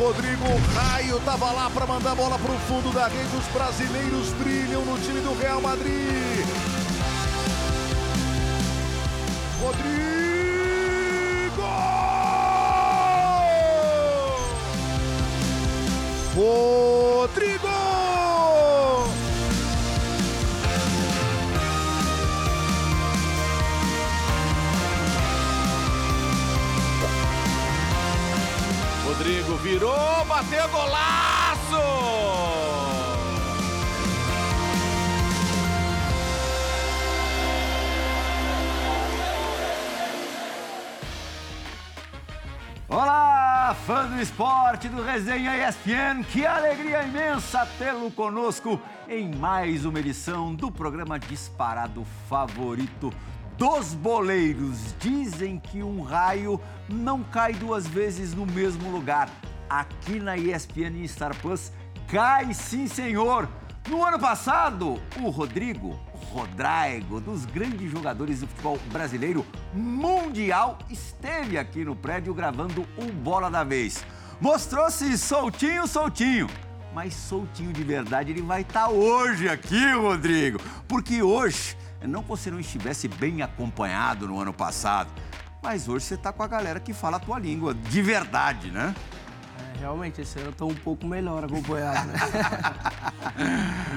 Rodrigo, Raio tava lá para mandar a bola pro fundo da rede. Os brasileiros brilham no time do Real Madrid. Rodrigo! Rodrigo! Virou, bateu golaço! Olá, fã do esporte do Resenha ESPN, que alegria imensa tê-lo conosco em mais uma edição do programa disparado favorito dos boleiros. Dizem que um raio não cai duas vezes no mesmo lugar. Aqui na ESPN Star Plus cai sim, senhor. No ano passado, o Rodrigo Rodrigo, dos grandes jogadores do futebol brasileiro mundial, esteve aqui no prédio gravando o Bola da Vez. Mostrou-se soltinho, soltinho. Mas soltinho de verdade ele vai estar hoje aqui, Rodrigo. Porque hoje, não que você não estivesse bem acompanhado no ano passado, mas hoje você está com a galera que fala a tua língua de verdade, né? Realmente, esse ano eu tô um pouco melhor acompanhado, né?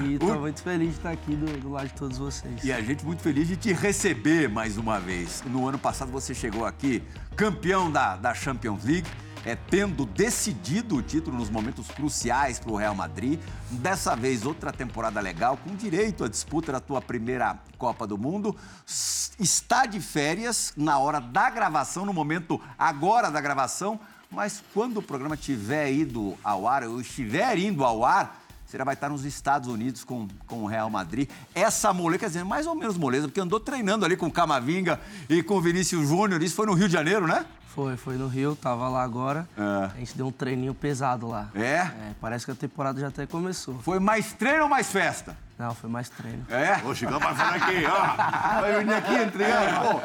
e tô muito feliz de estar aqui do, do, lado de todos vocês. E a gente muito feliz de te receber mais uma vez. No ano passado você chegou aqui campeão da, da Champions League. É, tendo decidido o título nos momentos cruciais para o Real Madrid. Dessa vez, outra temporada legal, com direito à disputa da tua primeira Copa do Mundo. Está de férias na hora da gravação, no momento agora da gravação, mas quando o programa tiver ido ao ar, ou estiver indo ao ar, você já vai estar nos Estados Unidos com, com o Real Madrid. Essa moleza, quer dizer, mais ou menos moleza, porque andou treinando ali com o Camavinga e com o Vinícius Júnior. Isso foi no Rio de Janeiro, né? Foi, foi no Rio, tava lá agora. É. A gente deu um treininho pesado lá. É? é? Parece que a temporada já até começou. Foi mais treino ou mais festa? Não, foi mais treino. É? Ô, Chicão vai falar aqui, ó. Vai vir aqui entregar, pô.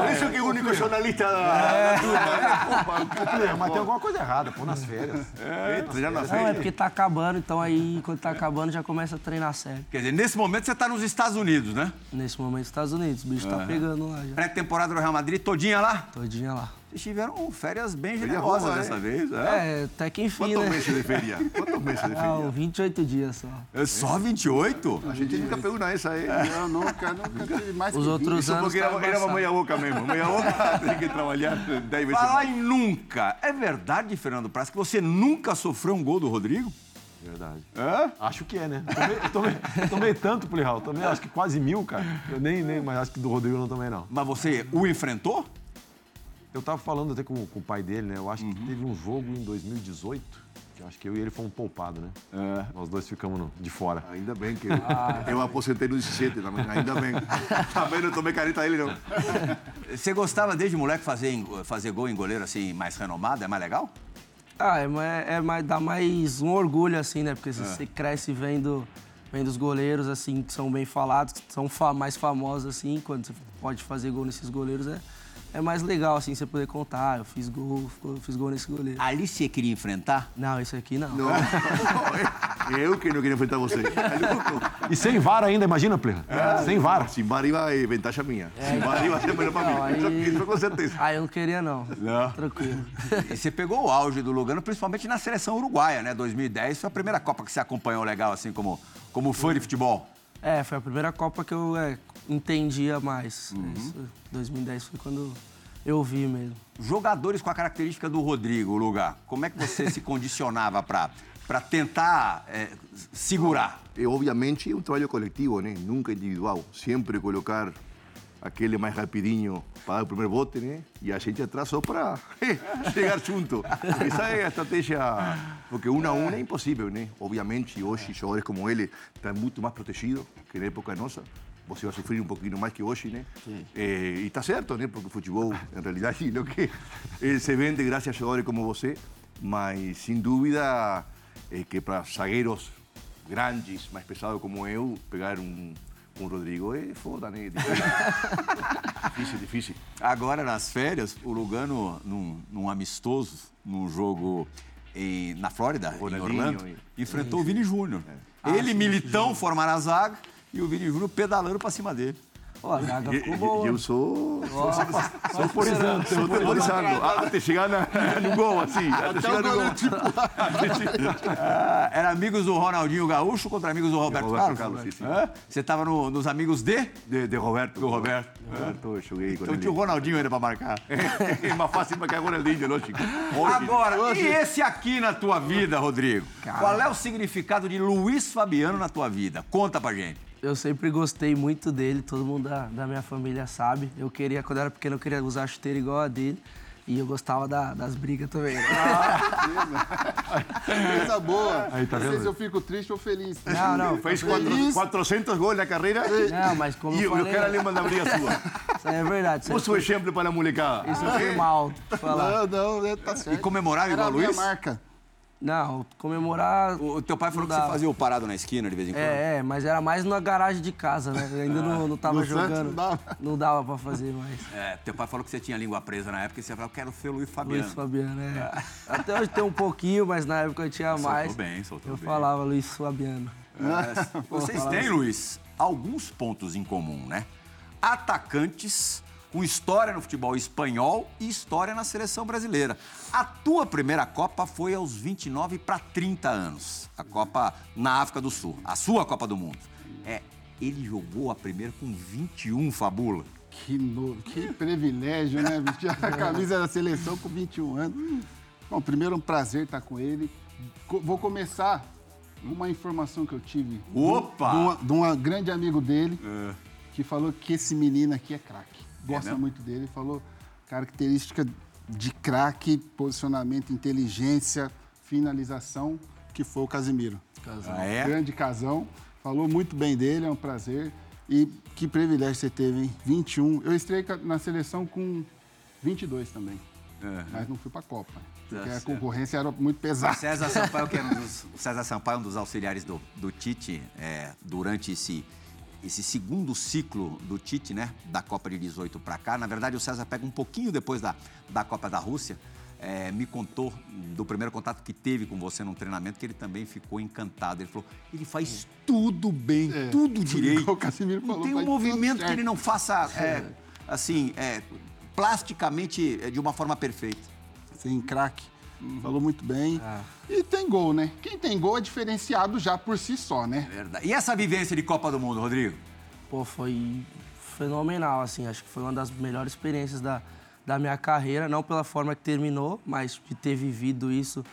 Por isso que é o único jornalista da, é. da turma. É, mas tem alguma coisa errada, pô, nas férias. É, treinar nas férias. Não, é porque tá acabando, então aí, quando tá acabando, já começa a treinar sério. Quer dizer, nesse momento você tá nos Estados Unidos, né? Nesse momento, Estados Unidos. O bicho tá pegando lá já. Pré-temporada do Real Madrid, todinha lá? Todinha lá. Vocês tiveram férias bem generosas dessa vez, é? É, até que enfim, Quanto né? mês de feria? Quanto mês de feria? Ah, 28 dias só. É só 28? A gente nunca pegou nessa aí. Eu nunca, nunca tive mais Os que outros Isso anos porque era, era uma meia boca mesmo. Meia boca tem que trabalhar 10 vezes. Falar em nunca. É verdade, Fernando Praz, que você nunca sofreu um gol do Rodrigo? Verdade. É? Acho que é, né? Eu tomei, eu tomei, eu tomei tanto Real. Tomei acho que quase mil, cara. Eu nem, nem, mas acho que do Rodrigo eu não tomei, não. Mas você o enfrentou? Eu tava falando até com, com o pai dele, né? Eu acho uhum. que teve um jogo em 2018, que eu acho que eu e ele fomos poupados, né? É. Nós dois ficamos no, de fora. Ainda bem que eu, ah. eu aposentei no 17 também, ainda bem. também não tomei careta a ele, não. Você gostava desde moleque fazer, fazer gol em goleiro assim, mais renomado? É mais legal? Ah, é, é mais, dá mais um orgulho, assim, né? Porque é. você cresce vendo, vendo os goleiros, assim, que são bem falados, que são fa mais famosos, assim, quando você pode fazer gol nesses goleiros, é é mais legal, assim, você poder contar. Eu fiz gol, fiz gol nesse goleiro. Ali você queria enfrentar? Não, esse aqui não. Não. eu que não queria enfrentar você. e sem VAR ainda, imagina, Plena? É, sem VAR. Sem VAR ia vantagem minha. É, sem VAR ia ser melhor pra mim. Aí... Isso com certeza. Ah, eu não queria, não. Não. Tranquilo. E você pegou o auge do Lugano, principalmente na seleção uruguaia, né? 2010 foi a primeira Copa que você acompanhou legal, assim, como, como fã de futebol. É, foi a primeira Copa que eu é, entendia mais. Uhum. 2010 foi quando eu vi mesmo. Jogadores com a característica do Rodrigo, lugar, como é que você se condicionava para para tentar é, segurar? É, obviamente é um trabalho coletivo, né? Nunca individual. Sempre colocar aquele mais rapidinho para dar o primeiro bote, né? E a gente atrás só para chegar junto. Essa é a estratégia, porque um a um é impossível, né? Obviamente, hoje, jogadores como ele estão muito mais protegidos que na época nossa você vai sofrer um pouquinho mais que hoje, né? É, e está certo, né? Porque o futebol, em realidade, lo que se vende graças a jogadores como você, mas sem dúvida é que para zagueiros grandes, mais pesados como eu, pegar um, o Rodrigo é foda, né? difícil, difícil. Agora, nas férias, o Lugano, num, num amistoso, num jogo em- na Flórida, em Orlando, e- enfrentou o Vini Júnior. Ele, militão, formaram a zaga e o Vini Júnior pedalando pra cima dele. Pô, a zaga ficou boa. Eu sou. Sou temporizando. Sou temporizando. Até chegar na- no gol, assim. Até chegar no gol. Ah, era amigos do Ronaldinho Gaúcho contra amigos do Roberto, Roberto Carlos? Carlos, sim, sim. Hã? Você estava no- nos amigos de? De, de Roberto. Do Roberto. Roberto, eu com Então tinha o Ronaldinho ainda pra marcar. É mais fácil para que agora é lindo, lógico. Hoje, Agora, e esse aqui na tua vida, Rodrigo? Qual é o significado de Luiz Fabiano na tua vida? Conta pra gente. Eu sempre gostei muito dele, todo mundo da, da minha família sabe. Eu queria, quando eu era pequeno, eu queria usar chuteira igual a dele. E eu gostava da- das brigas também. né? Coisa boa. Aí, tá Às vezes eu fico triste ou feliz. Não, não. Fez Feliz. 400 gols na carreira Não, mas como e eu o falei... cara lembra da briga sua. Isso é verdade. Isso Fosse o exemplo para a molecada. isso foi mal falar. Não, não, é, tá certo. E comemorava Era igual a o minha Luiz? marca. Não, comemorar... O, o teu pai falou que você fazia o parado na esquina de vez em quando. É, é, mas era mais na garagem de casa, né? Eu ainda não, não tava No Santos jogando. não dava. Não dava pra fazer mais. É, teu pai falou que você tinha língua presa na época e você falou, eu quero ser o Luiz Fabiano. Luiz Fabiano, é. Até hoje tem um pouquinho, mas na época eu tinha Soltou mais. bem, soltou eu bem. falava Luiz Fabiano. É, vocês têm, Luiz, alguns pontos em comum, né? Atacantes com história no futebol espanhol e história na seleção brasileira. A tua primeira Copa foi aos 29 para 30 anos. A Copa na África do Sul. A sua Copa do Mundo. É, ele jogou a primeira com 21, Fabula. Que, no... que privilégio, né? Vestir a camisa da seleção com 21 anos. Bom, primeiro um prazer estar com ele. Vou começar uma informação que eu tive. Opa! De, um grande amigo dele, que falou que esse menino aqui é craque. Gosta muito dele. Falou característica de craque, posicionamento, inteligência, finalização, que foi o Casimiro. Ah, é? Grande casão. Falou muito bem dele, é um prazer. E que privilégio você teve, hein? 21. Eu estreiei ca- na seleção com 22 também. Mas não fui pra Copa. Porque a certo. concorrência era muito pesada. César Sampaio, que é um dos, o César Sampaio é um dos auxiliares do, do Tite é, durante esse, esse segundo ciclo do Tite, né? Da Copa de 18 para cá. Na verdade, o César pega um pouquinho depois da, da Copa da Rússia. é, me contou do primeiro contato que teve com você num treinamento que ele também ficou encantado. Ele falou: ele faz tudo bem, É, tudo direito. igual o Casimiro não falou, tem um movimento que ele não faça é, assim, é, plasticamente é, de uma forma perfeita. Sim, craque. Falou muito bem. Ah. E tem gol, né? Quem tem gol é diferenciado já por si só, né? Verdade. E essa vivência de Copa do Mundo, Rodrigo? Pô, foi fenomenal, assim. Acho que foi uma das melhores experiências da, da minha carreira. Não pela forma que terminou, mas de ter vivido isso.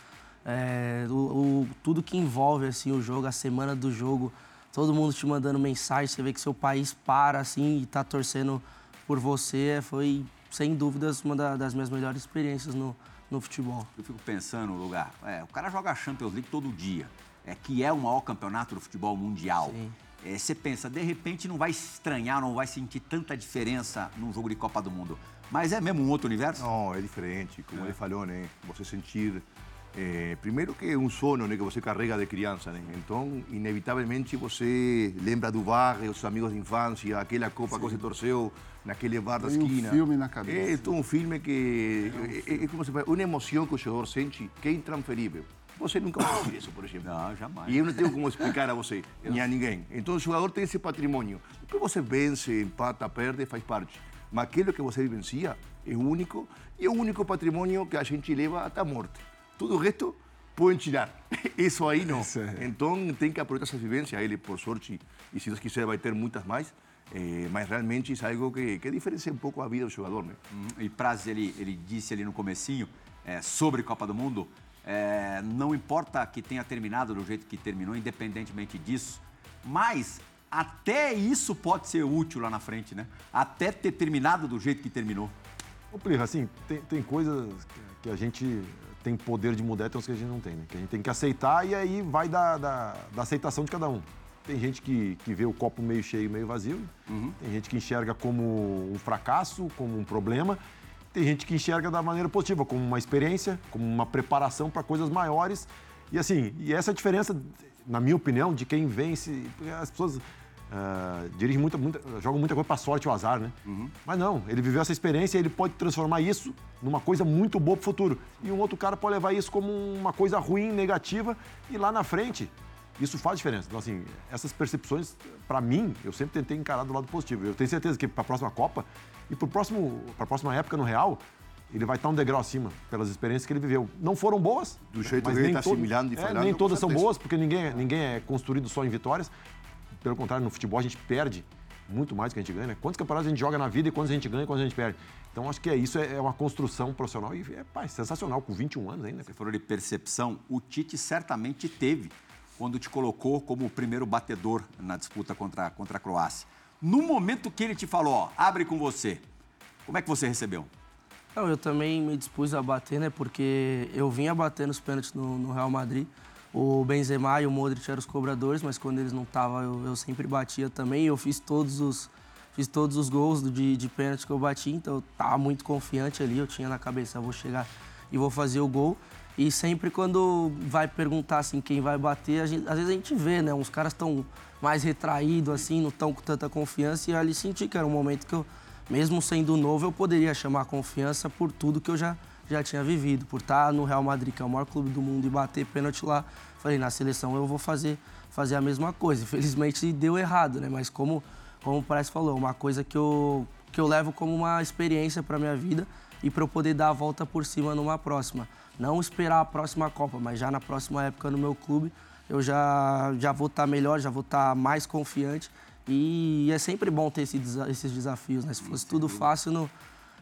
É, o, o- tudo que envolve, assim, o jogo, a semana do jogo. Todo mundo te mandando mensagem. Você vê que seu país para, assim, e tá torcendo por você. Foi, sem dúvidas, uma da- das minhas melhores experiências no, no futebol. Eu fico pensando no lugar. É, o cara joga a Champions League todo dia, é que é o maior campeonato do futebol mundial. Sim. É, você pensa, de repente não vai estranhar, não vai sentir tanta diferença num jogo de Copa do Mundo. Mas é mesmo um outro universo? Não, é diferente, como ele falou, né? Você sentir. eh, primeiro que é um sono né, que você carrega de criança, né? Então, inevitavelmente, você lembra do bar, os amigos de infância, aquela copa que você torceu naquele bar da Tem um esquina. filme na cabeça. É todo um filme que é, é, é como se fala, uma emoção que o jogador sente que é intransferível. Você nunca vai sentir isso, por exemplo. Não, jamais. E eu não tenho como explicar a você, nem a ninguém. Então o jogador tem esse patrimônio. Depois você vence, empata, perde, faz parte. Mas aquilo que você vivencia é único e é o único patrimônio que a gente leva até a morte. Tudo o resto pode tirar. Isso aí não. É. Então tem que aproveitar essa vivência. Ele, por sorte, e se Deus quiser, vai ter muitas mais. Eh, mas realmente isso é algo que, que diferencia um pouco a vida do jogador, né? Hum, E Praz, ele, ele disse ali no comecinho, é, sobre Copa do Mundo, é, não importa que tenha terminado do jeito que terminou, independentemente disso, mas até isso pode ser útil lá na frente, né? Até ter terminado do jeito que terminou. Ô, Plirra, assim, tem, tem coisas que a gente tem poder de mudar e tem uns que a gente não tem, né? Que a gente tem que aceitar e aí vai da, da, da aceitação de cada um. Tem gente que, que vê o copo meio cheio, meio vazio. Tem gente que enxerga como um fracasso, como um problema. Tem gente que enxerga da maneira positiva, como uma experiência, como uma preparação para coisas maiores. E assim, e essa é a diferença, na minha opinião, de quem vence. As pessoas uh, dirige muita, muita, joga muita coisa para sorte ou azar, né? Uhum. Mas não, ele viveu essa experiência e ele pode transformar isso numa coisa muito boa para o futuro. E um outro cara pode levar isso como uma coisa ruim, negativa, e lá na frente isso faz diferença. Então, assim, essas percepções, para mim, eu sempre tentei encarar do lado positivo. Eu tenho certeza que para a próxima Copa e para a próxima época no Real, ele vai estar um degrau acima pelas experiências que ele viveu. Não foram boas. Do jeito mas que ele nem está todo- assimilando e é, falando, Nem com todas são boas, porque ninguém, ninguém é construído só em vitórias. Pelo contrário, no futebol a gente perde muito mais do que a gente ganha. né? Quantos campeonatos a gente joga na vida e quantos a gente ganha e quantos a gente perde? Então, acho que é isso, é é uma construção profissional e é, pá, é sensacional, com 21 anos ainda. Você falou de percepção, o Tite certamente teve quando te colocou como o primeiro batedor na disputa contra, contra a Croácia. No momento que ele te falou, ó, abre com você, como é que você recebeu? Não, eu também me dispus a bater, né? Porque eu vinha batendo os pênaltis no, no Real Madrid. O Benzema e o Modric eram os cobradores, mas quando eles não estavam, eu, eu sempre batia também. Eu fiz todos os, fiz todos os gols de, de pênalti que eu bati, então eu tava muito confiante ali. Eu tinha na cabeça, eu vou chegar e vou fazer o gol. E sempre quando vai perguntar assim quem vai bater, gente- às vezes a gente vê, né? Uns caras estão mais retraídos, assim, não estão com tanta confiança. E ali senti que era um momento que eu, mesmo sendo novo, eu poderia chamar confiança por tudo que eu já, já tinha vivido. Por estar no Real Madrid, que é o maior clube do mundo, e bater pênalti lá. Falei, na seleção eu vou fazer, fazer a mesma coisa. Infelizmente deu errado, né? Mas como, como o Parece falou, uma coisa que eu, que eu levo como uma experiência para minha vida e para eu poder dar a volta por cima numa próxima. Não esperar a próxima Copa, mas já na próxima época no meu clube eu já, já vou estar melhor, já vou estar mais confiante. E é sempre bom ter esse esses desafios, né? Se fosse tudo fácil, não,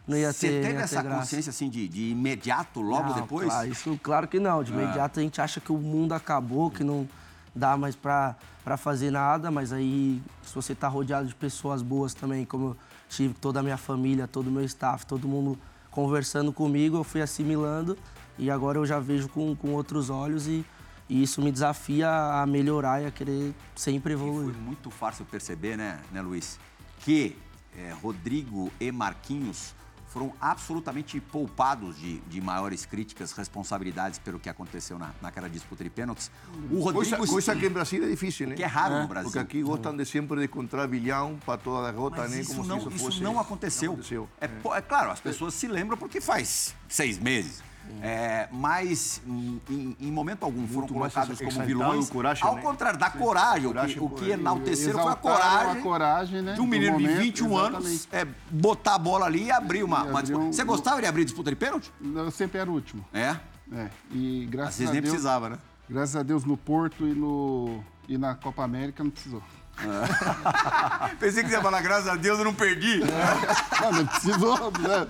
não ia Você ter, teve ia ter essa graça. consciência assim de, de imediato, logo Não, depois? Claro, isso, claro que não. De imediato a gente acha que o mundo acabou, que não dá mais pra fazer nada, mas aí se você tá rodeado de pessoas boas também, como eu tive toda a minha família, todo o meu staff, todo mundo conversando comigo, eu fui assimilando e agora eu já vejo com, com outros olhos e, e isso me desafia a melhorar e a querer sempre E foi evoluir. muito fácil perceber, né, né Luiz, que eh, Rodrigo e Marquinhos foram absolutamente poupados de, de maiores críticas, responsabilidades pelo que aconteceu na, naquela disputa de pênaltis. O Rodrigo... Coisa, coisa que em Brasil é difícil, né? Que é raro no Brasil. Porque aqui gostam de sempre de encontrar bilhão para toda derrota, Mas né? isso, Como não, se isso isso fosse... não aconteceu. Não aconteceu. É, po- é claro, as pessoas se lembram porque faz seis meses. É, mas em, em- em momento algum foram Muito mais colocados como vilões. coragem, ao contrário, da coragem. o que- Coragem, o que coragem. enalteceram foi a coragem. a coragem, né, De um menino de momento, 21 anos exatamente. é, botar a bola ali e abrir uma, E uma disputa. um- Você gostava de abrir disputa de pênalti? Eu sempre era o último. É. É. E graças Às vezes a nem Deus, precisava, né? Graças a Deus no Porto e, no, e na Copa América não precisou. Pensei que você ia falar, graças a Deus eu não perdi. Não, não precisou, né?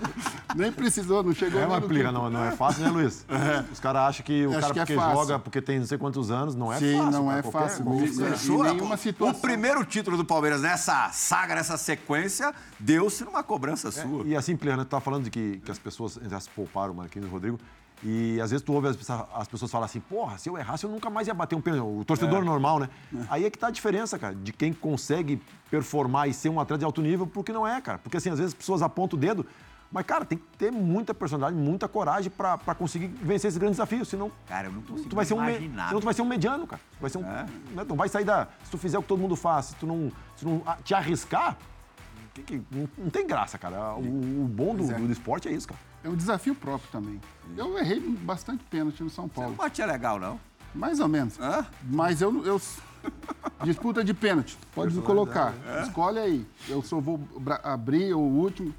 nem precisou, não chegou É uma plica, não, não é fácil, né, Luiz? Os caras acham que o Acho cara que é porque fácil. joga, porque tem não sei quantos anos, não é Sim, fácil. não cara. é Qualquer- fácil. qualquer- nenhuma o- situação. O primeiro título do Palmeiras nessa saga, nessa sequência, deu-se numa cobrança sua. E assim, Pliana, tu tá falando de que, que as pessoas já se pouparam, o Marquinhos e o Rodrigo. E às vezes tu ouve as, pessoas- as pessoas falar assim, porra, se eu errasse, eu nunca mais ia bater um pênalti. O torcedor normal, né? Aí é que tá a diferença, cara, de quem consegue performar e ser um atleta de alto nível, porque não é, cara. Porque assim, às vezes as pessoas apontam o dedo, mas, cara, tem que ter muita personalidade, muita coragem pra pra conseguir vencer esses grandes desafios. Senão, Cara, eu não consigo tu vai ser um, me- senão tu vai ser um mediano, cara. Tu vai ser um, né? Tu não vai sair da. Se tu fizer o que todo mundo faz, se tu não, se não te arriscar, que- que- não, não tem graça, cara. O, o bom do, do esporte é isso, cara. É um desafio próprio também. Eu errei bastante pênalti no São Não Paulo. batia legal, não. Mais ou menos. Hã? Mas eu, eu. Disputa de pênalti. Pode colocar. Escolhe aí. Eu só vou abrir o último.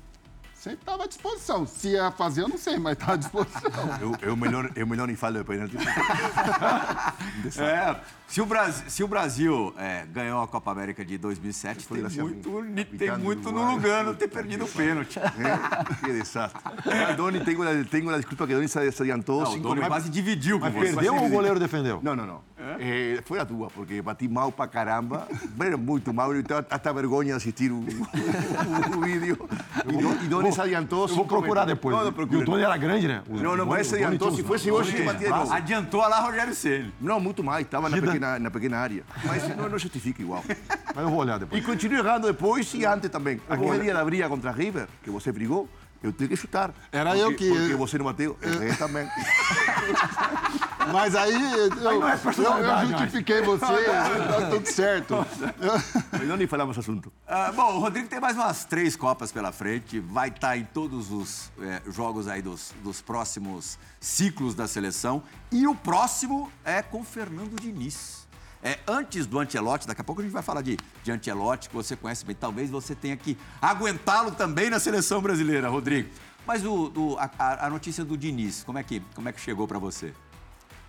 Sempre estava à disposição. Se ia fazer, eu não sei, mas estava à disposição. Eu, eu, melhor, eu melhor nem falo pênalti. É, se o Brasil, se o Brasil é, ganhou a Copa América de 2007, Foi tem a muito, tem muito no. Lugano ter perdido o pênalti. ¿Eh? Qué desastre. Ah, Doni, tengo la disculpa que Doni se se adiantou. Não, o cinco Doni quase dividiu com Mas você. perdeu ou o goleiro defendeu? Não, não, não. Eh, foi a tua, porque bati mal pra caramba. Era muito mal. Eu tenho até vergonha de assistir o, o, vídeo. E, Do- e Doni se adiantou. Eu vou cinco procurar metros. depois. Não, não, e procura. o era grande, né? O Não, não, mas se o Tony adiantou. Se fosse hoje, ele batia de novo. Adiantou lá Rogério Ceni. Não, muito mais. Estava na pequena, na pequena área. Mas não, não justifica igual. Mas eu vou olhar E depois. continuo errando depois e antes também. Aquele dia da briga contra River, que você brigou, eu tenho que chutar. Era Porque- eu que- Porque você não bateu. Errei também. Mas aí eu, não é eu, eu justifiquei você, tá tudo certo. Não nem falamos assunto. Ah, bom, o Rodrigo tem mais umas três Copas pela frente, vai estar em todos os eh, jogos aí dos, dos próximos ciclos da seleção. E o próximo é com Fernando Diniz. É, antes do Ancelotti, daqui a pouco a gente vai falar de, de Ancelotti, que você conhece bem. Talvez você tenha que aguentá-lo também na seleção brasileira, Rodrigo. Mas o, a- a notícia do Diniz, como é que, como é que chegou para você?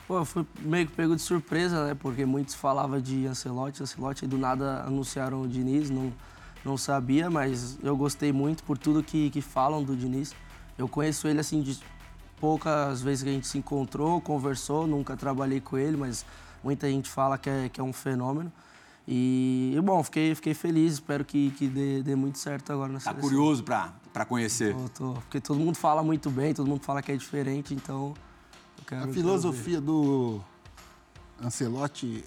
Pô, eu fui meio que pego de surpresa, né? Porque muitos falavam de Ancelotti, Ancelotti, e do nada anunciaram o Diniz, não, não sabia, mas eu gostei muito por tudo que, que falam do Diniz. Eu conheço ele, assim, de poucas vezes que a gente se encontrou, conversou, nunca trabalhei com ele, mas muita gente fala que é, que é um fenômeno. E, e, bom, fiquei, fiquei feliz, espero que, que dê, dê muito certo agora na Tá seleção. curioso para conhecer? Tô, tô, porque todo mundo fala muito bem, todo mundo fala que é diferente, então... quero- A filosofia do Ancelotti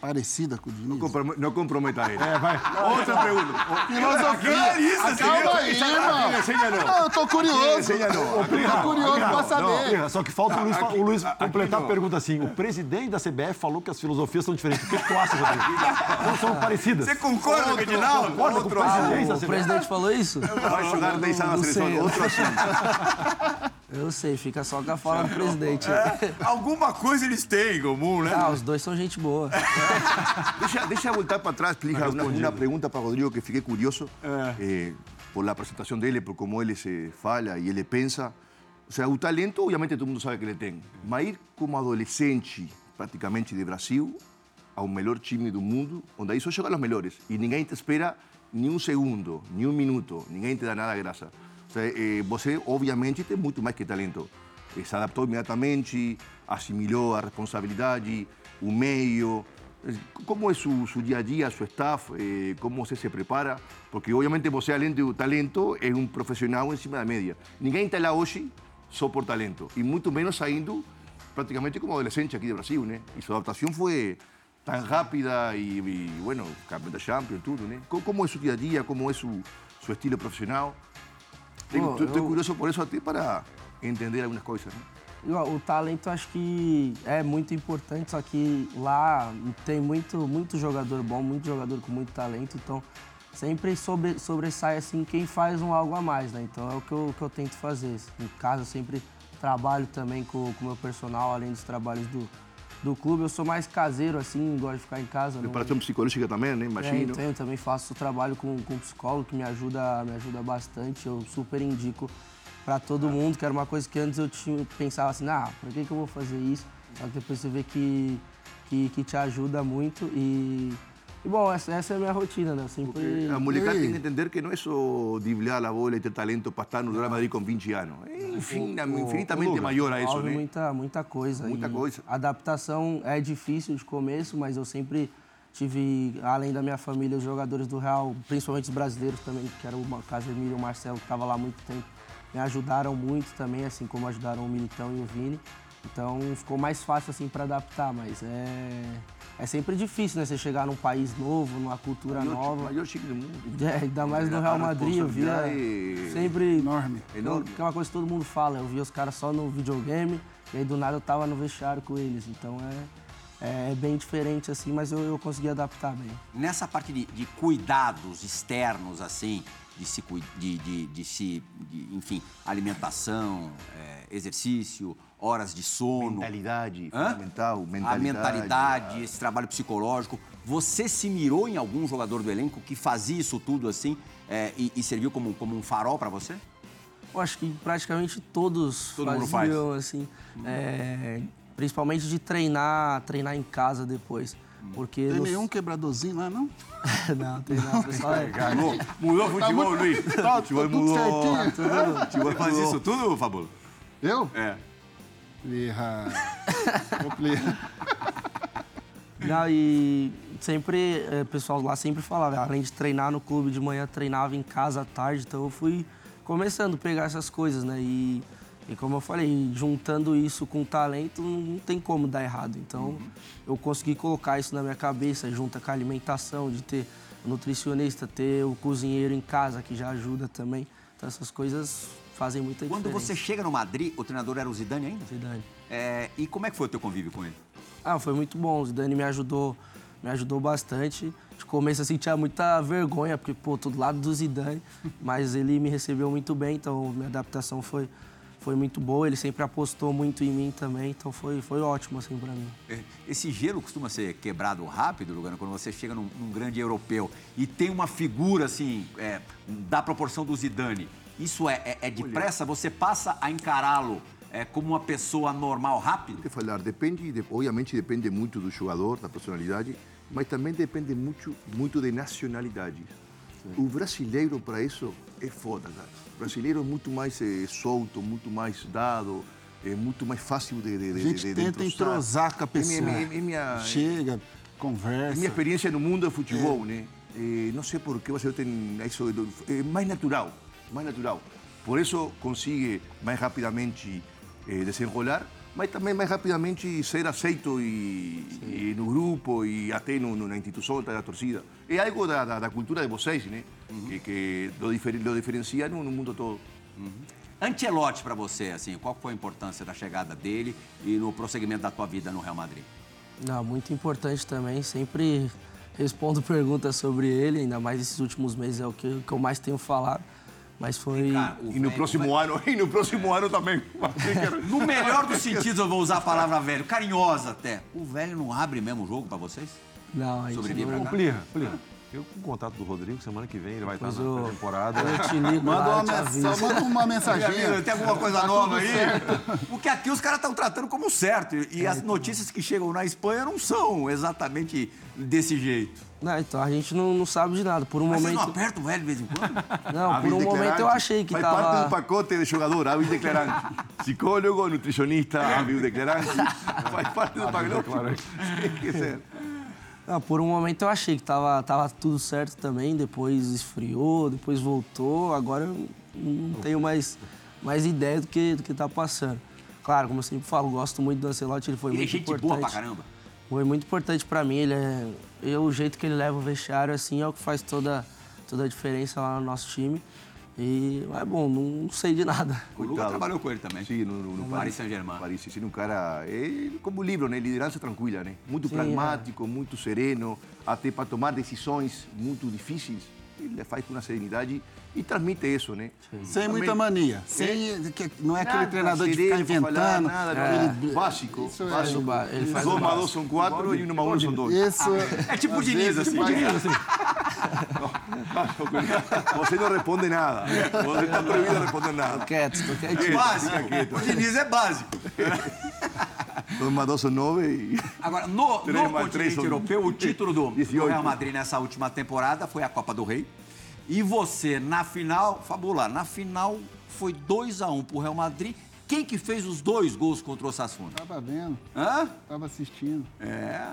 parecida com o Diniz. comprom- no comprometa ele. É, vai. Outra pergunta. Filosofia! Ah, Calma aí, irmão! Não. Não, eu tô curioso. Enseña não. Eu tô curioso pra saber. Não, só que falta o Luiz, fa- o Luiz aqui completar não. a pergunta assim. O presidente da CBF falou que as filosofias são diferentes. O que tu acha, Rodrigo? Não são parecidas. Você concorda com o Edinaldo? Concorda com o presidente da O CBF? presidente falou isso? Vai jogar 10 anos na Não seleção. Outro assunto. Eu sei, fica só com a fala do presidente. Alguma coisa eles têm em comum, né? Ah, os dois são gente boa. Deixa, deixa voltar para trás, explica una, una pregunta para Rodrigo que fiquei curioso eh, por la presentación dele, por cómo ele se fala e ele pensa. O sea, o talento, obviamente todo mundo sabe que ele tem. Mas ir como adolescente, praticamente, de Brasil, ao melhor time do mundo, onde aí só jogam os melhores. E ninguém te espera nem um segundo, nem um minuto, ninguém te dá nada de graça. Eh, você, obviamente, tem muito mais que talento. Eh, se adaptou imediatamente, assimilou a responsabilidade, o meio. Eh, Como é su, su dia a dia, su staff, eh, como você se prepara? Porque, obviamente, você, além do talento, é um profissional em cima da média. Ninguém está lá hoje só por talento. E muito menos saindo praticamente como adolescente aqui do Brasil, né? E sua adaptação foi tan rápida y, y, bueno, campeón de Champions, todo, ¿no? ¿Cómo, cómo es su día a día? ¿Cómo es su, su estilo profesional? Oh, estoy, curioso por eso a ti para entender algunas cosas, ¿no? Igual, O talento acho que é muito importante, só que lá tem muito, muito jogador bom, muito jogador com muito talento, então sempre sobre, sobressai assim quem faz um algo a mais, né? Então é o que eu, que eu tento fazer. Em casa eu sempre trabalho também com o meu personal, além dos trabalhos do, do clube. Eu sou mais caseiro, assim, gosto de ficar em casa. não- Preparación psicológica también, ¿no? É, Imagino. então, eu também faço trabalho com, com psicólogo que me ajuda, me ajuda bastante. Eu super indico para todo mundo, que era uma coisa que antes eu tinha, pensava assim, ah, por que, que eu vou fazer isso? Só que depois você vê que, que, que te ajuda muito e, e bom, essa, essa é a minha rotina, né? Sempre... La molecada Sí. tiene que entender que no es só driblar la bola y tener talento para estar no Real Madrid con 20 años. Es infin- infinitamente mayor a eso, Envolve ¿no? muita, muita coisa. Muita E coisa. A adaptação é difícil de começo, mas eu sempre tive, além da minha família, os jogadores do Real, principalmente os brasileiros também, que era o Casemiro e o Marcelo, que estava lá há muito tempo, me ajudaram muito também, assim como ajudaram o Militão e o Vini. Então ficou mais fácil assim para adaptar, mas é, é sempre difícil, né? Você chegar num país novo, numa cultura Mayor, nova. mayor chique do mundo. É, ainda mais no A Real Madrid, eu via responsabilidade sempre Enorme. Enorme. que é uma coisa que todo mundo fala, eu via os caras só no videogame e aí do nada eu tava no vestiário com eles. Então é, é bem diferente assim, mas eu, eu consegui adaptar bem. Nessa parte de, de cuidados externos, assim, de se, de, de, de se de, enfim, alimentação, é, exercício, horas de sono, Mentalidade, Hã? fundamental. a Mentalidade. mentalidade, esse trabalho psicológico. Você se mirou em algum jogador do elenco que fazia isso tudo assim é, e, e serviu como, como um farol para você? Eu acho que praticamente todos Todo faziam assim, é, principalmente de treinar, treinar em casa depois. Porque Tem no- nenhum quebradorzinho lá, não? não, treinar, o pessoal é, mudou o futebol, Luiz. Tá, tá Futebol tudo mudou. certinho. Faz isso tudo, Fabulo? Eu? É. Erra. Compli- Não, e sempre, eh, o pessoal lá sempre falava, além de treinar no clube de manhã, treinava em casa à tarde, então eu fui começando a pegar essas coisas, né? E, e como eu falei, juntando isso com talento, não, tem como dar errado. Então eu consegui colocar isso na minha cabeça, junto com a alimentação, de ter o nutricionista, ter o cozinheiro em casa, que já ajuda também. Então essas coisas fazem muita Quando diferença. você chega no Madrid, o treinador era o Zidane ainda? Zidane. É, e como é que foi o teu convívio com ele? Ah, foi muito bom. O Zidane me ajudou, me ajudou bastante. De começo, assim, tinha muita vergonha, porque, pô, tô do lado do Zidane. Mas ele me recebeu muito bem, então minha adaptação foi, foi muito boa. Ele sempre apostou muito em mim também, então foi, foi ótimo, assim, pra mim. É, Esse gelo costuma ser quebrado rápido, Lugano, quando você chega num, num grande europeu e tem uma figura, assim, é, da proporção do Zidane. Isso é, é, é depressa? Você passa a encará-lo é, como uma pessoa normal, rápido? que falar, depende, de- obviamente depende muito do jogador, da personalidade, mas também depende muito, muito de nacionalidade. O brasileiro, para isso, é foda, cara. O brasileiro é muito mais eh, solto, muito mais dado, é muito mais fácil de, de, A gente de- tenta entrosar com a pessoa. É minha, é minha- Chega, é conversa. minha experiência no mundo do futebol, né? Não sei por que você tem isso, é mais natural, mais natural. Por isso consegue mais rapidamente eh, desenrolar, mas também mais rapidamente ser aceito e, e no grupo e até no, no, na instituição da torcida. É algo da, da, da cultura de vocês, né? Que, que lo, difer, lo diferencia no, no mundo todo. Ancelotti para você, assim, qual foi a importância da chegada dele e no prosseguimento da tua vida no Real Madrid? Não, muito importante também. Sempre respondo perguntas sobre ele, ainda mais esses últimos meses é o que, o que eu mais tenho falado. Mas foi. E no próximo ano, e no próximo ano também. No melhor dos sentidos, eu vou usar a palavra velho, carinhosa até. O velho não abre mesmo o jogo para vocês? Não, a gente Sobrevive não-? Plirra, Plirra. Eu com o contato do Rodrigo, semana que vem ele vai Pois estar na eu- temporada. Eu te ligo Manda lá, uma, mens- manda uma mensaginha. Tem alguma coisa Tá nova aí? certo. Porque aqui os caras estão tratando como certo. E as notícias que chegam na Espanha não são exatamente desse jeito. Não, então a gente não, não sabe de nada. Por um Mas vocês não momento. apertam o velho de vez em quando? Não, por um momento eu achei que Faz parte do pacote de jogador, hábil declarante. Psicólogo, nutricionista, hábil declarante. Faz parte do pacote. Tem que ser. Não, por um momento eu achei que tava, tava tudo certo também, depois esfriou, depois voltou, agora eu não tenho mais, mais ideia do que, do que tá passando. Claro, como eu sempre falo, gosto muito do Ancelotti, ele foi Ele é muito gente importante. boa pra caramba. Foi muito importante pra mim, ele é, é o jeito que ele leva o vestiário assim é o que faz toda, toda a diferença lá no nosso time. E é bom, não, não sei de nada. O Luca Coitado. trabalhou com ele também. Sim, no, no, no Paris Saint-Germain. Paris, sim, um cara, é como o livro, né? Liderança tranquila, né? Muito pragmático, muito sereno, até para tomar decisões muito difíceis. Ele faz com uma serenidade e transmite isso, né? Sem Também- muita mania. Sem, que- não é aquele Nada, treinador de ficar pra falar, inventando. Nada, Ele- não. Básico, Isso é- básico. Ele ele faz dois são quatro e um mais um são dois. Isso, É tipo o Diniz, assim. faz- Você não responde nada. Você está proibido de responder nada. Quieto, tô. Básico. O Diniz é básico. Dois mais dois são nove e... Agora, no, no continente europeu, o título do, do 18. Real Madrid nessa última temporada foi a Copa do Rei. E você, na final, Fabula, na final foi 2 a 1 pro Real Madrid. Quem que fez os dois gols contra o Sassuna? Tava vendo, Hã? tava assistindo. É.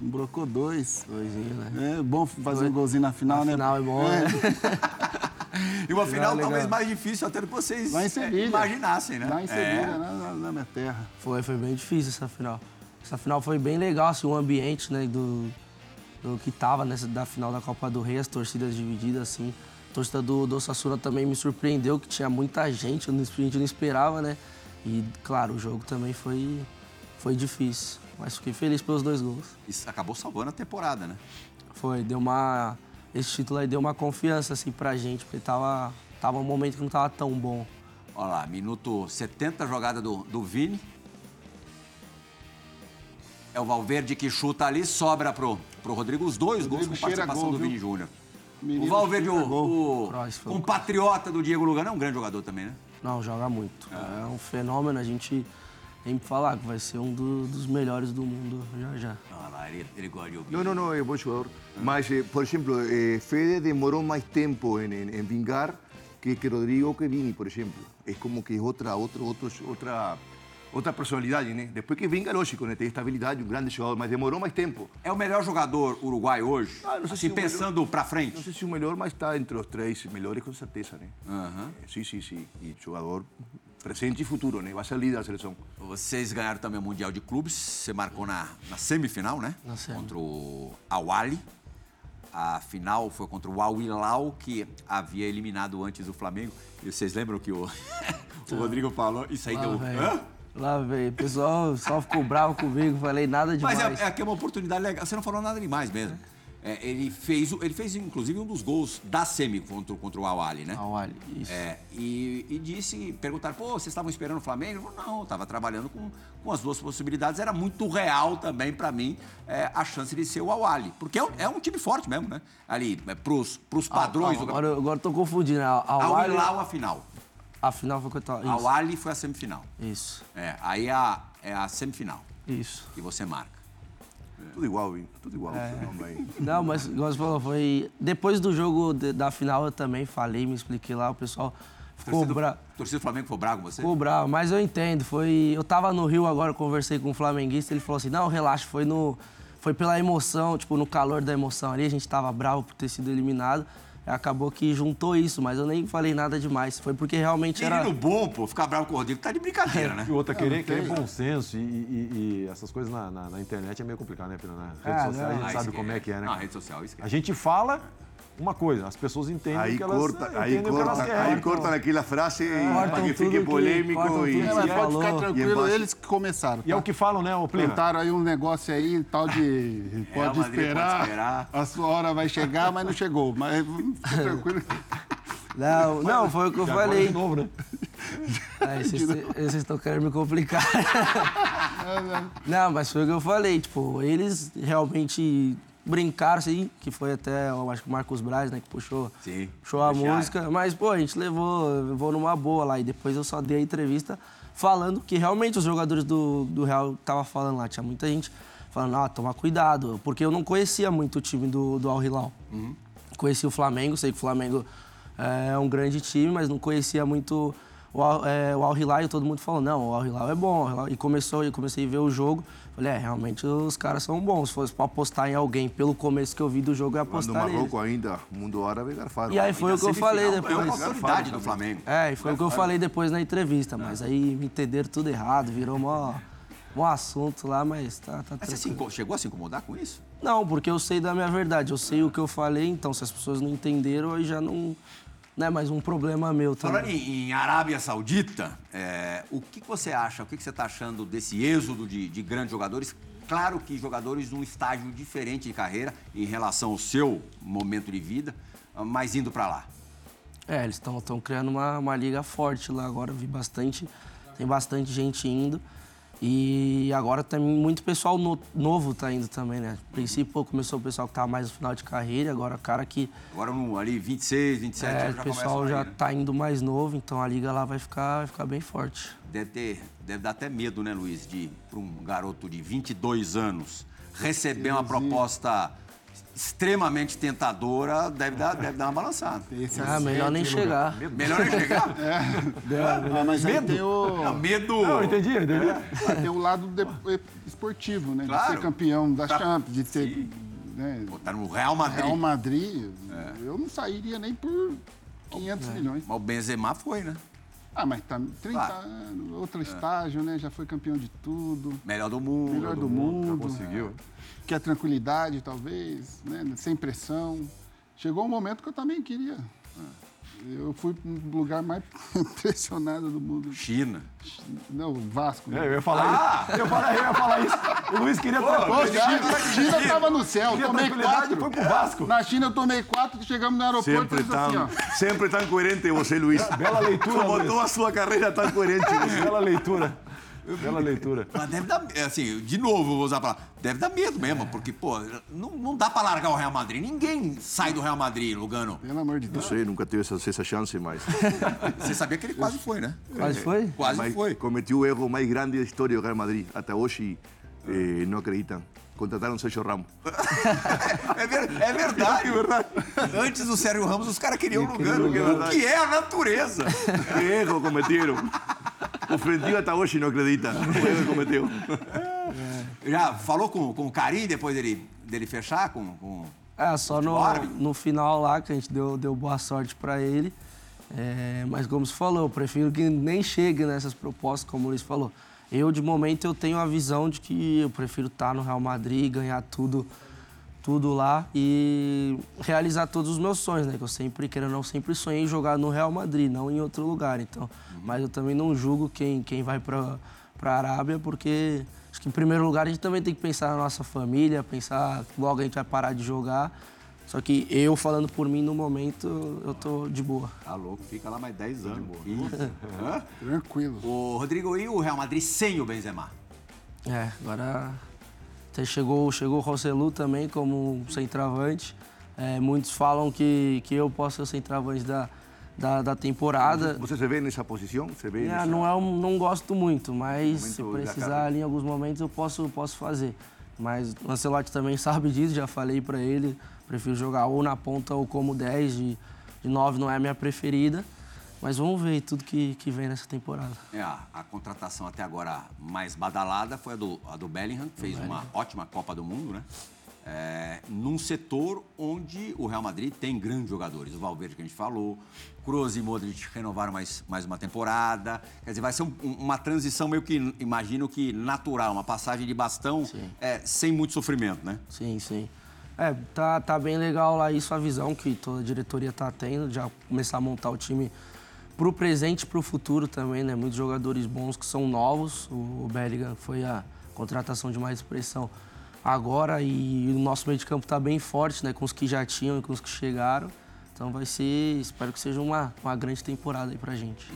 Brocou dois. Doisinho, né? É bom fazer um golzinho na final, Na né? final é bom, né? E uma final legal. talvez mais difícil até do que vocês Lá em é, Sevilha. imaginassem, né? Lá em Sevilha, É. na, na- na minha terra. Foi, foi bem difícil essa final. Essa final foi bem legal, assim, o ambiente, né, do, do que tava nessa da final da Copa do Rei, as torcidas divididas, assim. A torcida do, do Osasuna também me surpreendeu, que tinha muita gente, eu não- a gente não esperava, né? E, claro, o jogo também foi, foi difícil. Mas fiquei feliz pelos dois gols. Isso acabou salvando a temporada, né? Foi, deu uma... Esse título aí deu uma confiança, assim, pra gente, porque tava, tava um momento que não tava tão bom. Olha lá, minuto 70, jogada do, do Vini. É o Valverde que chuta ali, sobra pro, pro Rodrigo os dois gols Rodrigo com cheira participação gol, do? Vini Júnior. O Valverde, o, gol. o um compatriota do Diego Lugano, é um grande jogador também, né? Não, joga muito. É um fenômeno, a gente tem que falar que vai ser um do- dos melhores do mundo já já. Olha lá, ele, ele gosta de ouvir. Não, não, não, é bom jogador. Mas, eh, por exemplo, eh, Fede demorou mais tempo em, em, em vingar que, que Rodrigo que Vini, por exemplo. É como que outra, outro, outros, outra, outra personalidade, né? Depois que vinga, lógico, né? Tem estabilidade, um grande jogador, mas demorou mais tempo. É o melhor jogador uruguaio hoje? Ah, não sei assim, se melhor- pensando pra Não frente. sei se o melhor, mas está entre os três melhores, com certeza, né? Aham. Eh, Sim, sim, sim. E jogador presente e futuro, né? Vai ser líder da seleção. Vocês ganharam também o Mundial de Clubes. Você marcou na, na semifinal, né? Na semi. Contra o Awali. A final foi contra o Al Hilal, que havia eliminado antes o Flamengo. E vocês lembram que o, o Rodrigo falou? Isso aí Ah, deu. Hã? Lá veio. O pessoal só ficou bravo comigo, falei nada Mas demais. é, é que é uma oportunidade legal. Você não falou nada demais mesmo. É, ele, fez, ele fez, inclusive, um dos gols da semi contra, o- contra o Awali, né? Awali, isso. É, e, e disse, perguntaram, pô, vocês estavam esperando o Flamengo? Falou, não, eu estava trabalhando com, com as duas possibilidades. Era muito real também para mim é, a chance de ser o Awali. Porque é, um- é um time forte mesmo, né? Ali, é, pros, pros padrões do Agora, agora eu tô confundindo. Al Awali- Hilal a final. A final foi contra... A Isso. Awali foi a semifinal. Isso. É, aí a, é a semifinal Isso. que você marca. Tudo igual, hein? Tudo igual. também. Não, mas igual você falou, foi. Depois do jogo de- da final eu também falei, me expliquei lá, o pessoal ficou bravo. torcida do Flamengo foi bravo com você? Ficou bravo, mas eu entendo. Foi. Eu tava no Rio agora, conversei com um flamenguista, ele falou assim: não, relaxa, foi no. Foi pela emoção, tipo, no calor da emoção ali, a gente tava bravo por ter sido eliminado. Acabou que juntou isso, mas eu nem falei nada demais. Foi porque realmente era. Menino bom, pô, ficar bravo com o Rodrigo tá de brincadeira, né? E outra, querer, tem. querer bom senso e, e- e essas coisas na, na- na internet é meio complicado, né, Pena? Na rede Ah, social a não. gente Ah, sabe como é que é, né? Cara? rede social, esquece. A gente fala uma coisa, as pessoas entendem Aí o que elas, corta, entendem aí o que elas corta, querem. aí corta naquela frase para Cortam que fique que- polêmico e... É, que mas Você pode falou. ficar tranquilo, eles que começaram. E é tá? o que falam, né, ô Plínio? Contaram aí um negócio aí, tal de. Pode, Madrid esperar, pode esperar. A sua hora vai chegar, mas não chegou. Mas fica tranquilo. Não, não, foi o que eu E falei. de novo, né? Aí vocês estão querendo me complicar. Não, mas foi o que eu falei. Tipo, eles realmente brincaram, assim, que foi até, eu acho que o Marcos Braz, né, que puxou, Sim, puxou a deixaram. música. Mas, pô, a gente levou, levou numa boa lá. E depois eu só dei a entrevista falando que realmente os jogadores do, do Real estavam falando lá. Tinha muita gente falando, ah, tomar cuidado. Porque eu não conhecia muito o time do, do Al Hilal. Conheci o Flamengo, sei que o Flamengo é um grande time, mas não conhecia muito o, Al- é, o Al Hilal e todo mundo falou, não, o Al Hilal é bom. Al Hilal- E começou, eu comecei a ver o jogo, falei, é, realmente os caras são bons. Se fosse pra apostar em alguém pelo começo que eu vi do jogo, eu ia Quando o apostar neles. Marrocos ainda, mundo árabe, garfaram. E aí foi o que eu falei É uma depois. oportunidade do Flamengo. É, e foi o que eu falei depois na entrevista, mas aí me entenderam tudo errado, virou mó, mó assunto lá, mas tá, tá Mas você chegou a se incomodar com isso? Não, porque eu sei da minha verdade, eu sei o que eu falei, então se as pessoas não entenderam, aí já não, não é mais um problema meu Falando também. em, em Arábia Saudita, é, o que que você acha, o que que você está achando desse êxodo de, de grandes jogadores? Claro que jogadores num estágio diferente de carreira em relação ao seu momento de vida, mas indo para lá. É, eles estão criando uma, uma liga forte lá agora, vi bastante, tem bastante gente indo. E agora também muito pessoal no- novo tá indo também, né? A princípio começou o pessoal que tava mais no final de carreira, agora o cara que Agora no, ali 26, 27 é, anos o já pessoal já aí, né? tá indo mais novo, então a liga lá vai ficar, vai ficar bem forte. Deve, ter, deve dar até medo, né, Luiz, de para um garoto de 22 anos receber uma proposta extremamente tentadora, deve dar, deve dar uma balançada. Esse Ah, melhor nem chegar. Melhor nem chegar. Ah, mas aí tem o, Não, medo. Não, entendi, entendi. ah, tem o lado de- esportivo, né? Claro. De ser campeão da Pra- Champions, de ter. Sim. Né, Pô, tá no Real Madrid. Real Madrid, eu não sairia nem por 500 milhões. Mas o Benzema foi, né? Ah, mas tá 30 Claro. anos, outro estágio, né? Já foi campeão de tudo. Melhor do mundo. Melhor do Já mundo. conseguiu. Quer tranquilidade, talvez, né? Sem pressão. Chegou um momento que eu também queria. Ah, Eu fui para um lugar mais pressionado do mundo. China. Não, Vasco. É, né? eu ia falar isso. Eu, falei, eu ia falar isso. O Luiz queria Pô, tranquilidade. China, China tava no céu, Queria tomei quatro. foi pro Vasco. Na China eu tomei quatro, chegamos no aeroporto Sempre eles assim, ó. sempre tão coerente você, Luiz. Bela leitura, Como Luiz. a sua carreira tão coerente. você. Bela leitura. Bela leitura. Mas deve dar, é assim, de novo, eu vou usar a palavra, deve dar medo mesmo, porque, pô, não, não dá pra largar o Real Madrid. Ninguém sai do Real Madrid, Lugano. Pelo amor de Não Deus. sei, nunca teve essa, essa chance, mas... Você sabia que ele quase foi, né? Quase foi? Quase mas foi. Cometeu o erro mais grande da história do Real Madrid. Até hoje eh, não acreditam. Contrataram Sérgio Ramos. É, ver- é verdade, verdade. Antes do Sérgio Ramos, os caras queriam o Lugano, Lugano. que é a natureza. Que erro cometeram. O Frentinho até hoje não acredita. O erro cometeu. Já falou com, com o Carim depois dele, dele fechar com, com... É, só no, no final lá que a gente deu, deu boa sorte pra ele. É, mas como você falou, eu prefiro que nem chegue nessas propostas, como o Luiz falou. Eu, de momento, eu tenho a visão de que eu prefiro estar no Real Madrid, ganhar tudo, tudo lá e realizar todos os meus sonhos, né? Que eu sempre, querendo ou não, sempre sonhei em jogar no Real Madrid, não em outro lugar. Então, mas eu também não julgo quem, quem vai para a Arábia, porque acho que em primeiro lugar a gente também tem que pensar na nossa família, pensar logo a gente vai parar de jogar. Só que eu, falando por mim, no momento, eu tô de boa. Tá louco, fica lá mais 10 anos. Isso. Tranquilo. O Rodrigo, e o Real Madrid sem o Benzema? É, agora até chegou, chegou o Rossellu também como centroavante. É, muitos falam que, que eu posso ser o centroavante da, da, da temporada. Você se vê nessa posição? Se vê É, nessa... não, é um, não gosto muito, mas se precisar ali em alguns momentos eu posso, posso fazer. Mas o Ancelotti também sabe disso, já falei pra ele. Prefiro jogar ou na ponta ou como 10, de, de 9 não é a minha preferida. Mas vamos ver tudo que, que vem nessa temporada. É, a, a contratação até agora mais badalada foi a do, a do Bellingham, que fez uma ótima Copa do Mundo, né? É, num setor onde o Real Madrid tem grandes jogadores. O Valverde, que a gente falou, Kroos e Modric renovaram mais, mais uma temporada. Quer dizer, vai ser um- uma transição meio que, imagino que natural, uma passagem de bastão é, sem muito sofrimento, né? Sim, sim. É, tá, tá bem legal lá isso, a visão que toda a diretoria tá tendo, já começar a montar o time pro presente e pro futuro também, né? Muitos jogadores bons que são novos. O Bellingham foi a contratação de mais expressão agora e o nosso meio de campo tá bem forte, né? Com os que já tinham e com os que chegaram. Então vai ser, espero que seja uma, uma grande temporada aí pra gente.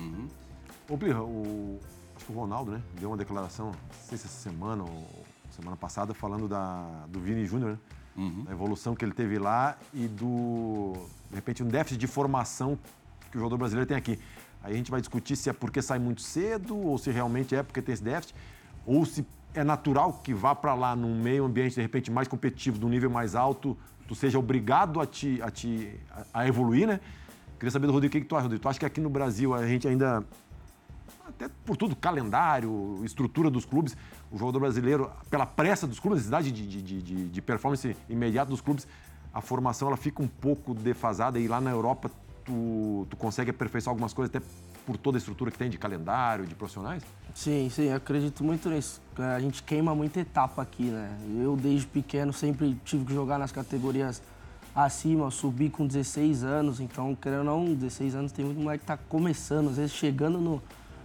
Ô, Plirra, o, acho que o Ronaldo, né, deu uma declaração, não sei se essa semana ou semana passada, falando da, do Vini Júnior, né? Da evolução que ele teve lá e do, de repente, um déficit de formação que o jogador brasileiro tem aqui. Aí a gente vai discutir se é porque sai muito cedo ou se realmente é porque tem esse déficit ou se é natural que vá para lá num meio ambiente, de repente, mais competitivo, de um nível mais alto, tu seja obrigado a te, a te a evoluir, né? Queria saber do Rodrigo, o que, que tu acha, Rodrigo? Tu acha que aqui no Brasil a gente ainda até por tudo, calendário, estrutura dos clubes, o jogador brasileiro, pela pressa dos clubes, necessidade de, de, de- de, performance imediata dos clubes, a formação ela fica um pouco defasada e lá na Europa tu, tu consegue aperfeiçoar algumas coisas até por toda a estrutura que tem de calendário, de profissionais? Sim, sim, acredito muito nisso. A gente queima muita etapa aqui, né? Eu, desde pequeno, sempre tive que jogar nas categorias acima, subi com 16 anos, então, querendo ou não, 16 anos tem muito moleque que tá começando, às vezes chegando no,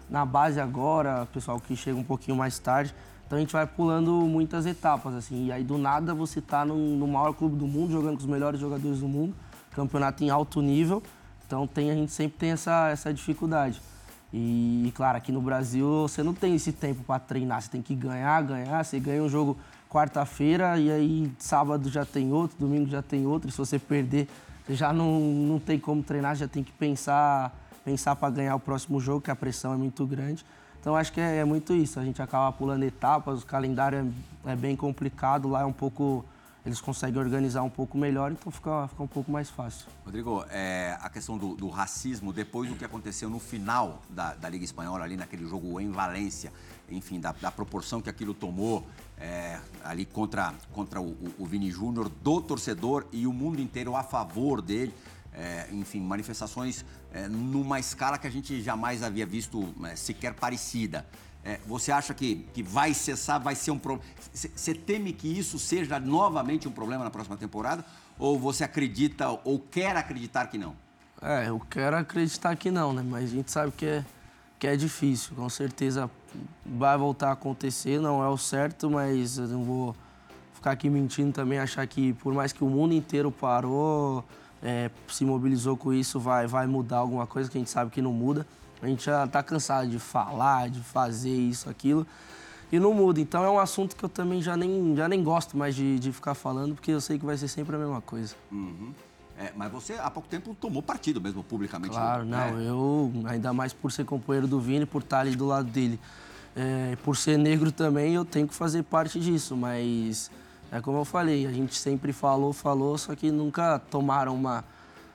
na base agora, pessoal que chega um pouquinho mais tarde. Então a gente vai pulando muitas etapas, assim, e aí do nada você tá no, no maior clube do mundo, jogando com os melhores jogadores do mundo, campeonato em alto nível, então tem, a gente sempre tem essa, essa dificuldade. E, claro, aqui no Brasil você não tem esse tempo para treinar, você tem que ganhar, ganhar. Você ganha um jogo quarta-feira e aí sábado já tem outro, domingo já tem outro. E se você perder, você já não, não tem como treinar, já tem que pensar pensar para ganhar o próximo jogo, que a pressão é muito grande. Então acho que é, é muito isso. A gente acaba pulando etapas, o calendário é, é bem complicado, lá é um pouco. Eles conseguem organizar um pouco melhor, então fica, fica um pouco mais fácil. Rodrigo, é, a questão do, do racismo, depois do que aconteceu no final da, da Liga Espanhola, ali naquele jogo em Valência, enfim, da, da proporção que aquilo tomou é, ali contra, contra o, o- o Vini Júnior, do torcedor e o mundo inteiro a favor dele. É, enfim, manifestações é, numa escala que a gente jamais havia visto é, sequer parecida. É, você acha que, que vai cessar, vai ser um problema? Você teme que isso seja novamente um problema na próxima temporada? Ou você acredita ou quer acreditar que não? É, eu quero acreditar que não, né? Mas a gente sabe que é, que é difícil. Com certeza vai voltar a acontecer, não é o certo, mas eu não vou ficar aqui mentindo também, achar que por mais que o mundo inteiro parou, é, se mobilizou com isso, vai, vai mudar alguma coisa que a gente sabe que não muda. A gente já tá cansado de falar, de fazer isso, aquilo, e não muda. Então é um assunto que eu também já nem, já nem gosto mais de, de ficar falando, porque eu sei que vai ser sempre a mesma coisa. É, mas você há pouco tempo tomou partido mesmo publicamente. Claro, né? não, eu, ainda mais por ser companheiro do Vini, por estar ali do lado dele. É, por ser negro também, eu tenho que fazer parte disso, mas é como eu falei, a gente sempre falou, falou, só que nunca tomaram uma,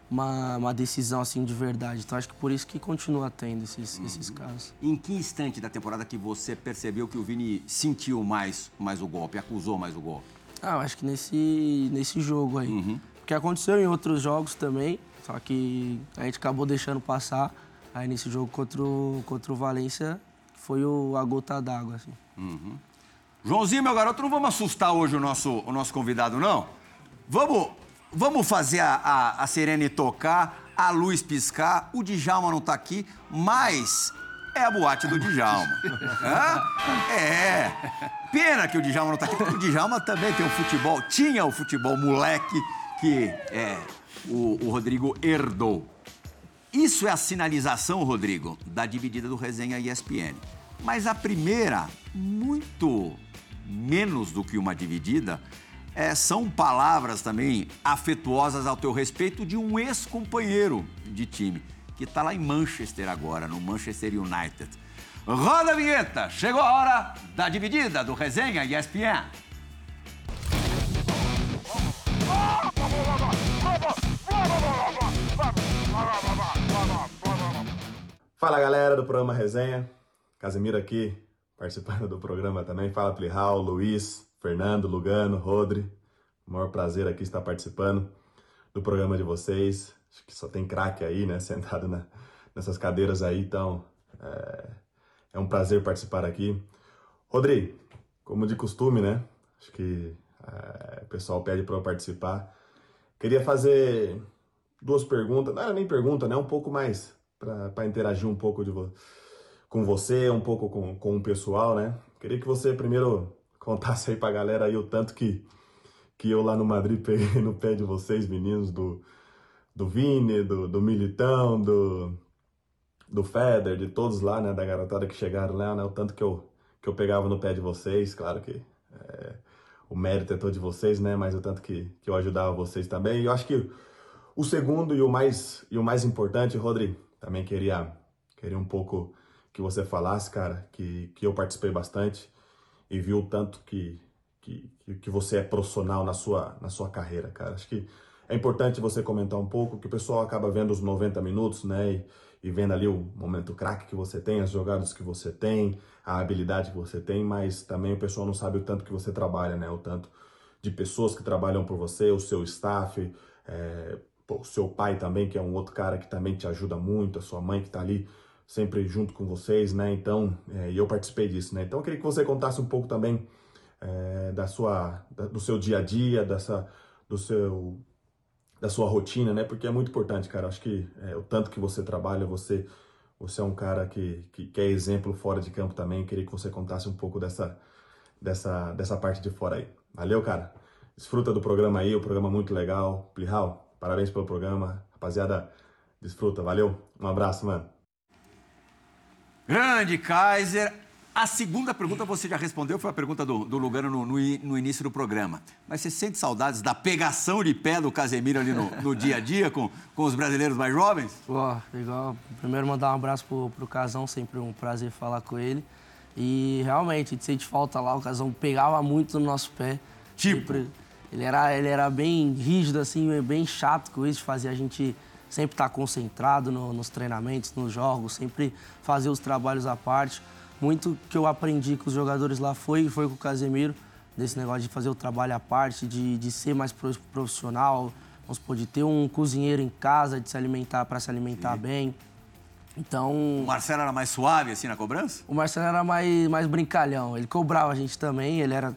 uma, uma decisão assim de verdade. Então acho que por isso que continua tendo esses, esses casos. Em que instante da temporada que você percebeu que o Vini sentiu mais, mais o golpe, acusou mais o golpe? Ah, eu acho que nesse, nesse jogo aí. Porque aconteceu em outros jogos também, só que a gente acabou deixando passar. Aí nesse jogo contra o, contra o Valência foi o, a gota d'água, assim. Joãozinho, meu garoto, não vamos assustar hoje o nosso, o nosso convidado, não? Vamos, vamos fazer a, a, a Serene tocar, a luz piscar, o Djalma não tá aqui, mas é a boate do Djalma. Hã? É. Pena que o Djalma não tá aqui, porque o Djalma também tem o futebol, tinha o futebol moleque que é, o, o Rodrigo herdou. Isso é a sinalização, Rodrigo, da dividida do Resenha ESPN. Mas a primeira, muito menos do que uma dividida, é, são palavras também afetuosas ao teu respeito de um ex-companheiro de time, que está lá em Manchester agora, no Manchester United. Roda a vinheta! Chegou a hora da dividida do Resenha ESPN. Fala galera do programa Resenha, Casemiro aqui, participando do programa também. Fala Plihal, Luiz, Fernando, Lugano, Rodri. O maior prazer aqui estar participando do programa de vocês. Acho que só tem craque aí, né, sentado na, nessas cadeiras aí, então é, é, um prazer participar aqui. Rodri, como de costume, né? Acho que é, o pessoal pede para eu participar. Queria fazer duas perguntas, não era nem pergunta, né? Um pouco mais para interagir um pouco de vo com você, um pouco com, com o pessoal, né? Queria que você primeiro contasse aí pra galera aí o tanto que, que eu lá no Madrid peguei no pé de vocês, meninos, do, do Vini, do, do Militão, do, do Feder, de todos lá, né? Da garotada que chegaram lá, né? O tanto que eu, que eu pegava no pé de vocês, claro que é, o mérito é todo de vocês, né? Mas o tanto que, que eu ajudava vocês também. E eu acho que o segundo e o mais, e o mais importante, Rodrigo, também queria, queria um pouco que você falasse, cara, que, que eu participei bastante e vi o tanto que, que, que você é profissional na sua, na sua carreira, cara. Acho que é importante você comentar um pouco, que o pessoal acaba vendo os 90 minutos, né? E, e vendo ali o momento craque que você tem, as jogadas que você tem, a habilidade que você tem, mas também o pessoal não sabe o tanto que você trabalha, né? O tanto de pessoas que trabalham por você, o seu staff, é, o seu pai também, que é um outro cara que também te ajuda muito, a sua mãe que está ali sempre junto com vocês, né? Então, é, eu participei disso, né? Então, eu queria que você contasse um pouco também é, da sua, da, do seu dia a dia, dessa, do seu, da sua rotina, né? Porque é muito importante, cara. Acho que é, o tanto que você trabalha, você, você é um cara que, que, que, é exemplo fora de campo também. Eu queria que você contasse um pouco dessa, dessa, dessa parte de fora aí. Valeu, cara. Desfruta do programa aí, o programa muito legal. Plihal, parabéns pelo programa. Rapaziada, desfruta. Valeu. Um abraço, mano. Grande Kaiser. A segunda pergunta você já respondeu, foi a pergunta do, do Lugano no, no, no, início do programa. Mas você sente saudades da pegação de pé do Casemiro ali no, no dia a dia com, com os brasileiros mais jovens? Pô, legal. Primeiro mandar um abraço pro, pro Casão, sempre um prazer falar com ele. E realmente, a gente sente falta lá, o Casão pegava muito no nosso pé. Tipo? Sempre, ele, era, ele era bem rígido, assim, bem chato com isso, fazia a gente sempre estar tá concentrado no, nos treinamentos, nos jogos, sempre fazer os trabalhos à parte. Muito que eu aprendi com os jogadores lá foi, foi com o Casemiro, desse negócio de fazer o trabalho à parte, de, de ser mais profissional, vamos supor, de ter um cozinheiro em casa, de se alimentar para se alimentar Sim. bem. Então. O Marcelo era mais suave assim na cobrança? O Marcelo era mais, mais brincalhão. Ele cobrava a gente também, ele era,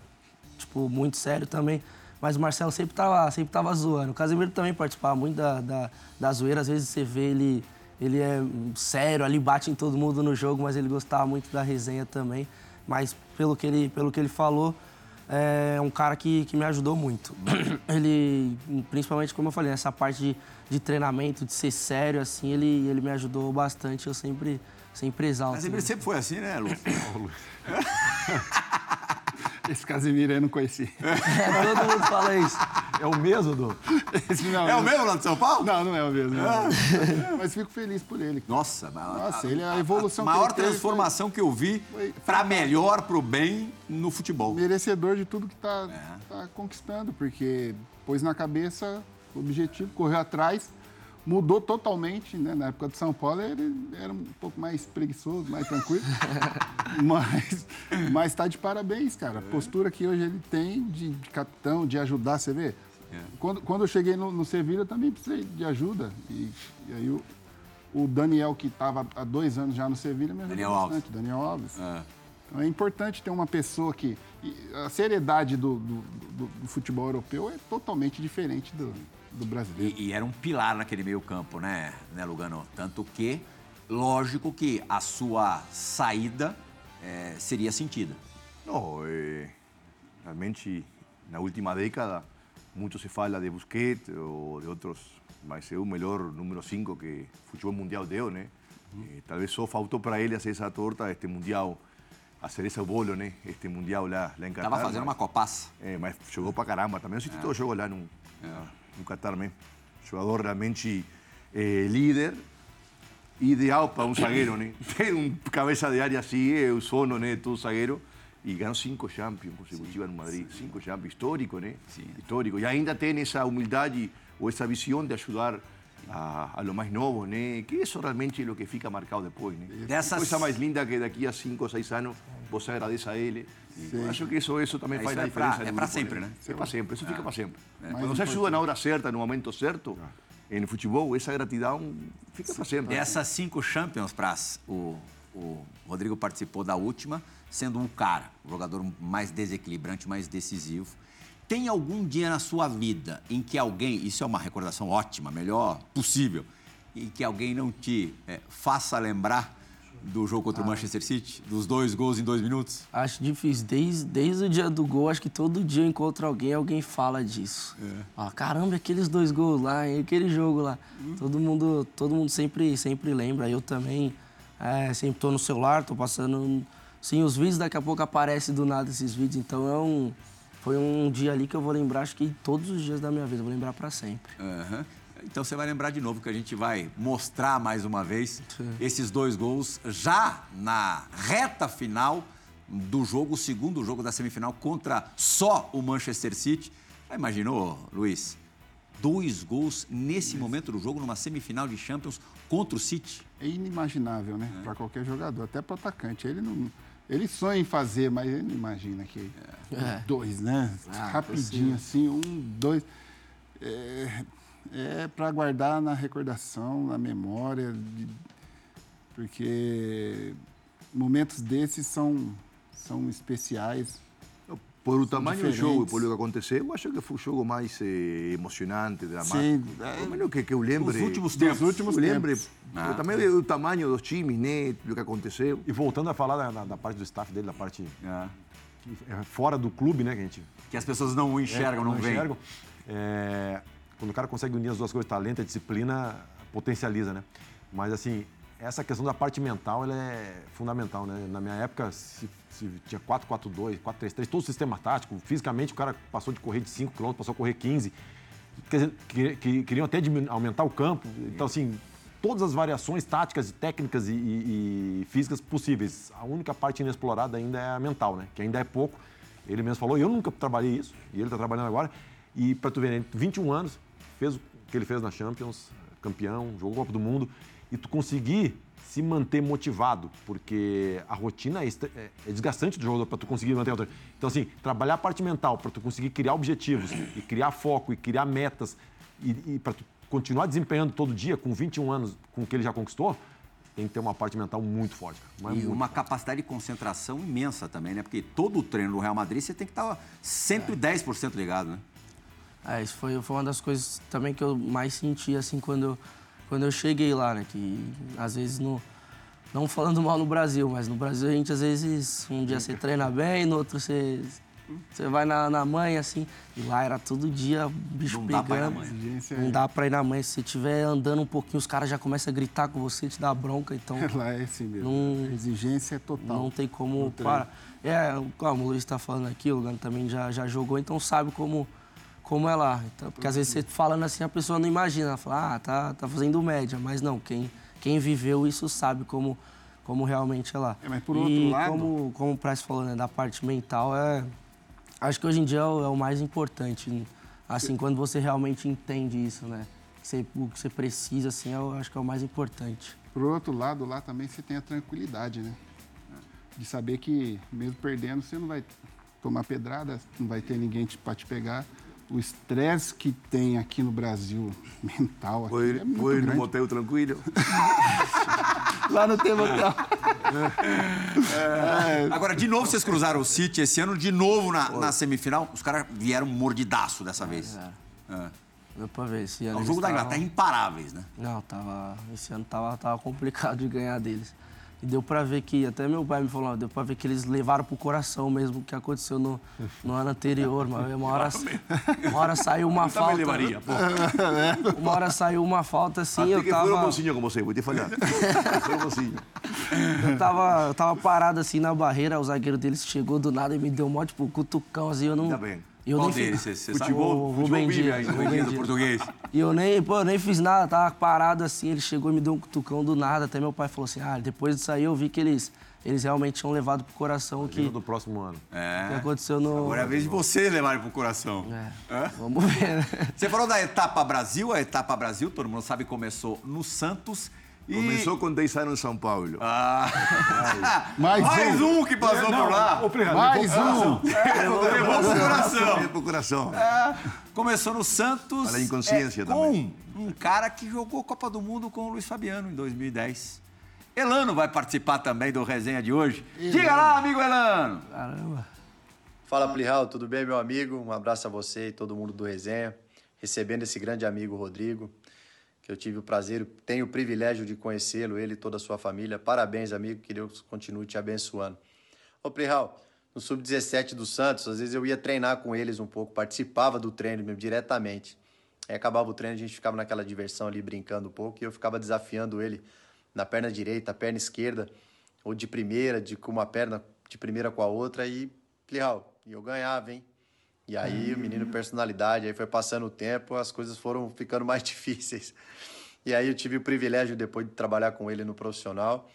tipo, muito sério também. Mas o Marcelo sempre tava, sempre tava zoando. O Casemiro também participava muito da, da, da zoeira. Às vezes você vê ele, ele é sério, ali bate em todo mundo no jogo, mas ele gostava muito da resenha também. Mas pelo que ele, pelo que ele falou, é um cara que, que me ajudou muito. Ele, principalmente, como eu falei, nessa parte de, de treinamento, de ser sério, assim, ele, ele me ajudou bastante. Eu sempre, sempre exalto. Mas ele sempre foi assim, né, Lu? Esse Casimiro eu não conheci. É, todo mundo fala isso. É o mesmo, do? Não, é o mesmo lá de São Paulo? Não, não é o mesmo. É. mas fico feliz por ele. Nossa, Nossa, ele é a evolução a maior que transformação foi... que eu vi para melhor, para o bem no futebol. Merecedor de tudo que está é. tá conquistando, porque pôs na cabeça o objetivo, correu atrás mudou totalmente, né? Na época do São Paulo ele era um pouco mais preguiçoso, mais tranquilo. mas mas tá de parabéns, cara. A postura que hoje ele tem de, de capitão, de ajudar, você vê? É. Quando, quando eu cheguei no, no Sevilha, eu também precisei de ajuda. E, e aí o, o, Daniel, que estava há dois anos já no Sevilha, me ajudou Daniel bastante. Alves. Daniel Alves. É. Então é importante ter uma pessoa que... A seriedade do, do, do, do futebol europeu é totalmente diferente do, do brasileiro. E, e, era um pilar naquele meio campo, né, né, Lugano? Tanto que lógico que a sua saída é, seria sentida. No, eh, realmente na última década muito se fala de Busquets ou de outros, mas é o melhor número 5 que o futebol mundial deu, né? Eh, talvez só faltou para ele fazer essa torta este mundial, fazer esse bolo, né? Este mundial lá, lá em Qatar. Tava fazendo uma mas- copaça. É, mas jogou pra caramba também. Eu assisti todo o jogo lá no, no Qatar mesmo. Jogador realmente eh, líder, ideal para um zagueiro, né? Ter um cabeça de área assim, é o sono, né? Todo zagueiro. E ganhou cinco Champions consecutivas no Madrid. Cinco Champions, histórico, né? Histórico. E ainda tem essa humildade ou essa visão de ajudar a, a los mais novos, né? Que isso realmente é o que fica marcado depois, né? Dessas- Coisa mais linda que daqui a cinco ou seis anos você agradece a ele. E eu acho que isso, isso também É, faz isso a é pra- diferença. é grupo, sempre, né? É para sempre, isso fica para sempre. Quando você ajuda na hora certa, no momento certo, no futebol, essa gratidão fica para sempre. Dessas cinco Champions, Praz, o, o Rodrigo participou da última, sendo um cara, o jogador mais desequilibrante, mais decisivo. Tem algum dia na sua vida em que alguém, isso é uma recordação ótima, melhor possível, em que alguém não te eh, faça lembrar do jogo contra o Manchester City? Dos dois gols em dois minutos? Acho difícil. Desde, desde o dia do gol, acho que todo dia eu encontro alguém alguém fala disso. Fala, caramba, aqueles dois gols lá, aquele jogo lá. Todo mundo, todo mundo sempre, sempre lembra. Eu também é, sempre tô no celular, tô passando. Sim, os vídeos, daqui a pouco aparece do nada esses vídeos. Então é um. Foi um dia ali que eu vou lembrar, acho que todos os dias da minha vida, vou lembrar para sempre. Aham. Então você vai lembrar de novo que a gente vai mostrar mais uma vez esses dois gols já na reta final do jogo, o segundo jogo da semifinal contra só o Manchester City. Já imaginou, Luiz? Dois gols nesse momento do jogo, numa semifinal de Champions contra o City. É inimaginável, né? Para qualquer jogador, até para o atacante. Ele não, ele sonha em fazer, mas ele não imagina que É. dois, né? Ah, Rapidinho assim, um, dois. É, é para guardar na recordação, na memória, de- porque momentos desses são são especiais. Por o tamanho do jogo e diferentes. por o que aconteceu, eu acho que foi o jogo mais eh, emocionante, dramático. Sim, Pelo menos que, que eu lembre. Os últimos tempos. últimos eu lembre. tempos. eu Também o tamanho dos times, né? Do que aconteceu. E voltando a falar da, da- da parte do staff dele, da parte É. que é fora do clube, né, que a gente Que as pessoas não enxergam, não, veem. enxergam. É, quando o cara consegue unir as duas coisas, talento e disciplina, potencializa, né? Mas, assim, essa questão da parte mental, ela é fundamental, né? Na minha época, se, se tinha 4-4-2, 4-3-3, todo o sistema tático, fisicamente o cara passou de correr de 5 km, passou a correr 15. Quer dizer, que, que- queriam até aumentar o campo. Então, assim, todas as variações táticas, e técnicas e, e- e físicas possíveis. A única parte inexplorada ainda é a mental, né? Que ainda é pouco. Ele mesmo falou, eu nunca trabalhei isso, e ele está trabalhando agora. E para tu ver, né, 21 anos, fez o que ele fez na Champions, campeão, jogou Copa do Mundo, e tu conseguir se manter motivado, porque a rotina é, é- é desgastante do jogador para tu conseguir manter a rotina. Então, assim, trabalhar a parte mental para tu conseguir criar objetivos e criar foco e criar metas e, e para tu continuar desempenhando todo dia com 21 anos com o que ele já conquistou, tem que ter uma parte mental muito forte. E muito uma forte. capacidade de concentração imensa também, né? Porque todo o treino do Real Madrid você tem que estar 110% ligado, né? É, isso foi, foi uma das coisas também que eu mais senti, assim, quando eu, quando eu cheguei lá, né? Que às vezes, no, não falando mal no Brasil, mas no Brasil a gente às vezes, um dia você treina bem, no outro você, você vai na, na mãe, assim. E lá era todo dia o bicho Não dá pegando. pra ir na mãe. Não dá pra ir na mãe. Se você estiver andando um pouquinho, os caras já começam a gritar com você, te dar bronca, então... Lá é assim mesmo. Não- A exigência é total. Não tem como parar. É, como o Luiz está falando aqui, o Lugano também já, já jogou, então sabe como, como é lá. Então, porque às vezes você falando assim, a pessoa não imagina, ela fala, ah, tá, tá fazendo média. Mas não, quem, quem viveu isso sabe como, como realmente é lá. É, mas por e outro lado- como, como o Price falou, né, da parte mental, é, acho que hoje em dia é o, é o mais importante. Assim, quando você realmente entende isso, né? Você, o que você precisa, assim, eu acho que é o mais importante. Por outro lado, lá também você tem a tranquilidade, né? De saber que, mesmo perdendo, você não vai tomar pedrada, não vai ter ninguém para te pegar. O estresse que tem aqui no Brasil, mental, aqui, Foi, é muito foi no motel tranquilo. Lá no tema hotel. Agora, de novo, vocês cruzaram o City esse ano, de novo na, na semifinal. Os caras vieram mordidaço dessa vez. É. Deu pra ver. Esse ano O eles jogo da Inglaterra imparáveis, né? Não, tava. Esse ano tava, tava complicado de ganhar deles. E deu pra ver que, até meu pai me falou, deu pra ver que eles levaram pro coração mesmo o que aconteceu no, no ano anterior, mas uma hora, uma hora saiu uma falta. pô. Uma hora saiu uma falta assim, Até eu que foi tava. mocinho com você, vou te. Foi mocinho. Eu tava, eu tava parado assim na barreira, o zagueiro deles chegou do nada e me deu um monte, tipo, cutucão assim, eu não. Ainda bem. Eu Qual nem fiz- deles? Você, você sabe? Futebol- O futebol Rubem Dias. Rubem Dias do português. E eu nem, pô, eu nem fiz nada, tava parado assim, ele chegou e me deu um cutucão do nada. Até meu pai falou assim: ah, depois disso aí eu vi que eles, eles realmente tinham levado pro coração o que, do próximo ano. que É. aconteceu no. Agora é a vez de vocês levarem pro coração. É, Vamos ver, né? Você falou da etapa Brasil, a etapa Brasil, todo mundo sabe, começou no Santos. E... Começou com 10 anos em São Paulo. Ah. Mais um. que passou por lá. Mais um! Levou pro coração. É pro coração. Começou no Santos. Olha a inconsciência é, também. Com um cara que jogou Copa do Mundo com o Luiz Fabiano em 2010. Elano vai participar também do resenha de hoje. Diga lá, amigo Elano. Caramba. Fala Plihal, tudo bem, meu amigo? Um abraço a você e todo mundo do Resenha. Recebendo esse grande amigo Rodrigo, eu tive o prazer, tenho o privilégio de conhecê-lo, ele e toda a sua família. Parabéns, amigo, que Deus continue te abençoando. Ô Plihal, no Sub-17 do Santos, às vezes eu ia treinar com eles um pouco, participava do treino mesmo, diretamente. Aí acabava o treino, a gente ficava naquela diversão ali, brincando um pouco, e eu ficava desafiando ele na perna direita, perna esquerda, ou de primeira, de com uma perna de primeira com a outra, e Plihal, e eu ganhava, hein? E aí o menino personalidade, aí foi passando o tempo, as coisas foram ficando mais difíceis. E aí eu tive o privilégio depois de trabalhar com ele no profissional.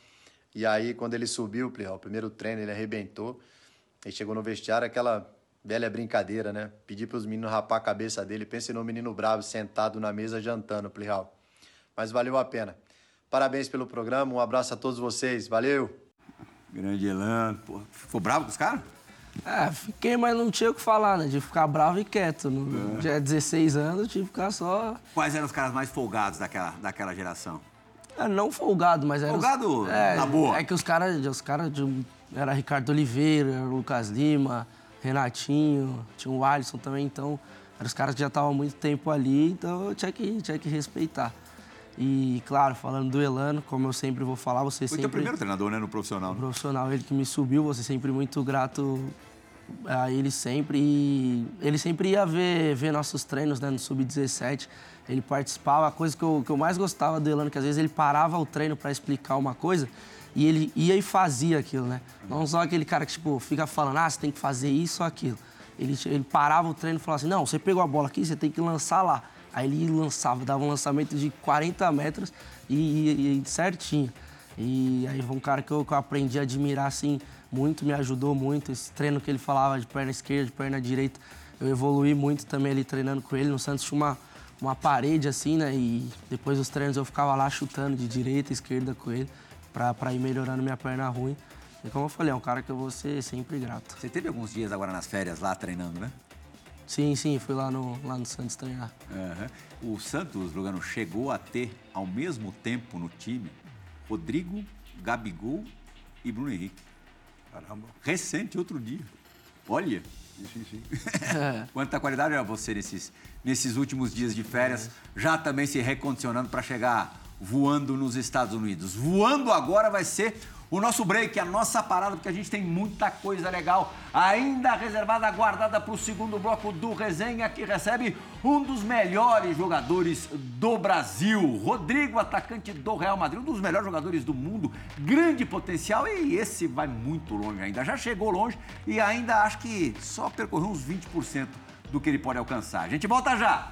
E aí quando ele subiu, o primeiro treino ele arrebentou. Ele chegou no vestiário, aquela velha brincadeira, né? Pedi para os meninos rapar a cabeça dele. Pense no menino bravo sentado na mesa jantando, Plihal. Mas valeu a pena. Parabéns pelo programa, um abraço a todos vocês. Valeu! Grande Elano. Pô, ficou bravo com os caras? É, fiquei, mas não tinha o que falar, né? De ficar bravo e quieto. É. No, Já 16 anos, eu tive que ficar só. Quais eram os caras mais folgados daquela, daquela geração? É, não folgado, mas era. os- Folgado é, na boa. É que os caras. Os caras de- era Ricardo Oliveira, era Lucas Lima, Renatinho, tinha o Alisson também, então. Eram os caras que já estavam há muito tempo ali, então eu tinha que, tinha que respeitar. E, claro, falando do Elano, como eu sempre vou falar, você Foi sempre. teu primeiro treinador, né, no profissional. né? profissional, ele que me subiu, você sempre muito grato a ele sempre. E ele sempre ia ver, ver nossos treinos né, no Sub-17. Ele participava, a coisa que eu, que eu mais gostava do Elano, que às vezes ele parava o treino para explicar uma coisa e ele ia e fazia aquilo, né? Não só aquele cara que, tipo, fica falando, ah, você tem que fazer isso ou aquilo. Ele, ele parava o treino e falava assim, não, você pegou a bola aqui, você tem que lançar lá. Aí ele lançava, dava um lançamento de 40 metros e, e- e certinho. E aí foi um cara que eu, que eu aprendi a admirar, assim, muito, me ajudou muito. Esse treino que ele falava de perna esquerda, de perna direita, eu evoluí muito também ali treinando com ele. No Santos tinha uma, uma parede, assim, né? E depois dos treinos eu ficava lá chutando de direita, esquerda com ele, pra, pra ir melhorando minha perna ruim. E como eu falei, é um cara que eu vou ser sempre grato. Você teve alguns dias agora nas férias lá treinando, né? Sim, sim, fui lá no, lá no Santos treinar. Aham. O Santos, Lugano, chegou a ter ao mesmo tempo no time Rodrigo, Gabigol e Bruno Henrique. Caramba. Recente, outro dia. Olha, Sim, sim. quanta qualidade era você nesses, nesses últimos dias de férias, já também se recondicionando para chegar voando nos Estados Unidos. Voando agora vai ser o nosso break, a nossa parada, porque a gente tem muita coisa legal ainda reservada, guardada para o segundo bloco do Resenha, que recebe um dos melhores jogadores do Brasil, Rodrigo, atacante do Real Madrid, um dos melhores jogadores do mundo, grande potencial e esse vai muito longe ainda. Já chegou longe e ainda acho que só percorreu uns 20% do que ele pode alcançar. A gente volta já!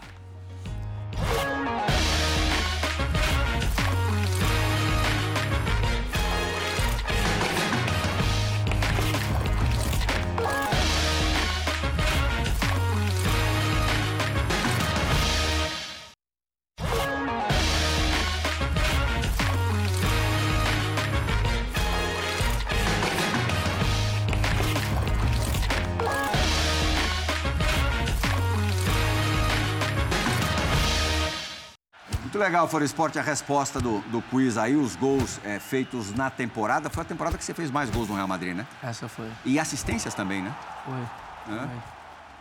Legal, Fora Esporte, a resposta do, do quiz aí, os gols é, feitos na temporada. Foi a temporada que você fez mais gols no Real Madrid, né? Essa foi. E assistências também, né? Foi. Hã? Foi.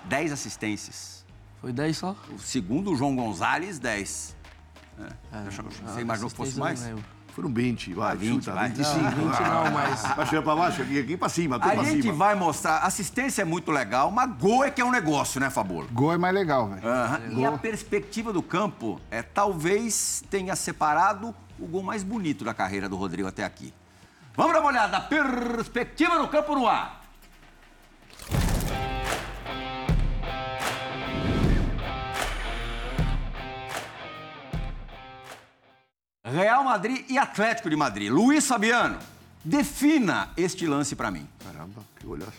10 assistências. Foi 10 só? O segundo, o João Gonzalez, 10. É. Deixa- Você imaginou que fosse mais? não lembro. Foram 20, vai, 20, chuta, vai. 25. Não, 20 não, mas- Vai chegar pra baixo, aqui, aqui pra cima, tudo A pra gente cima. vai mostrar. Assistência é muito legal, mas gol é que é um negócio, né, Fabolo? Gol é mais legal, velho. Aham. E a perspectiva do campo é talvez tenha separado o gol mais bonito da carreira do Rodrigo até aqui. Vamos dar uma olhada. Perspectiva do campo no ar. Real Madrid e Atlético de Madrid. Luiz Fabiano, defina este lance para mim. Caramba, que golaço.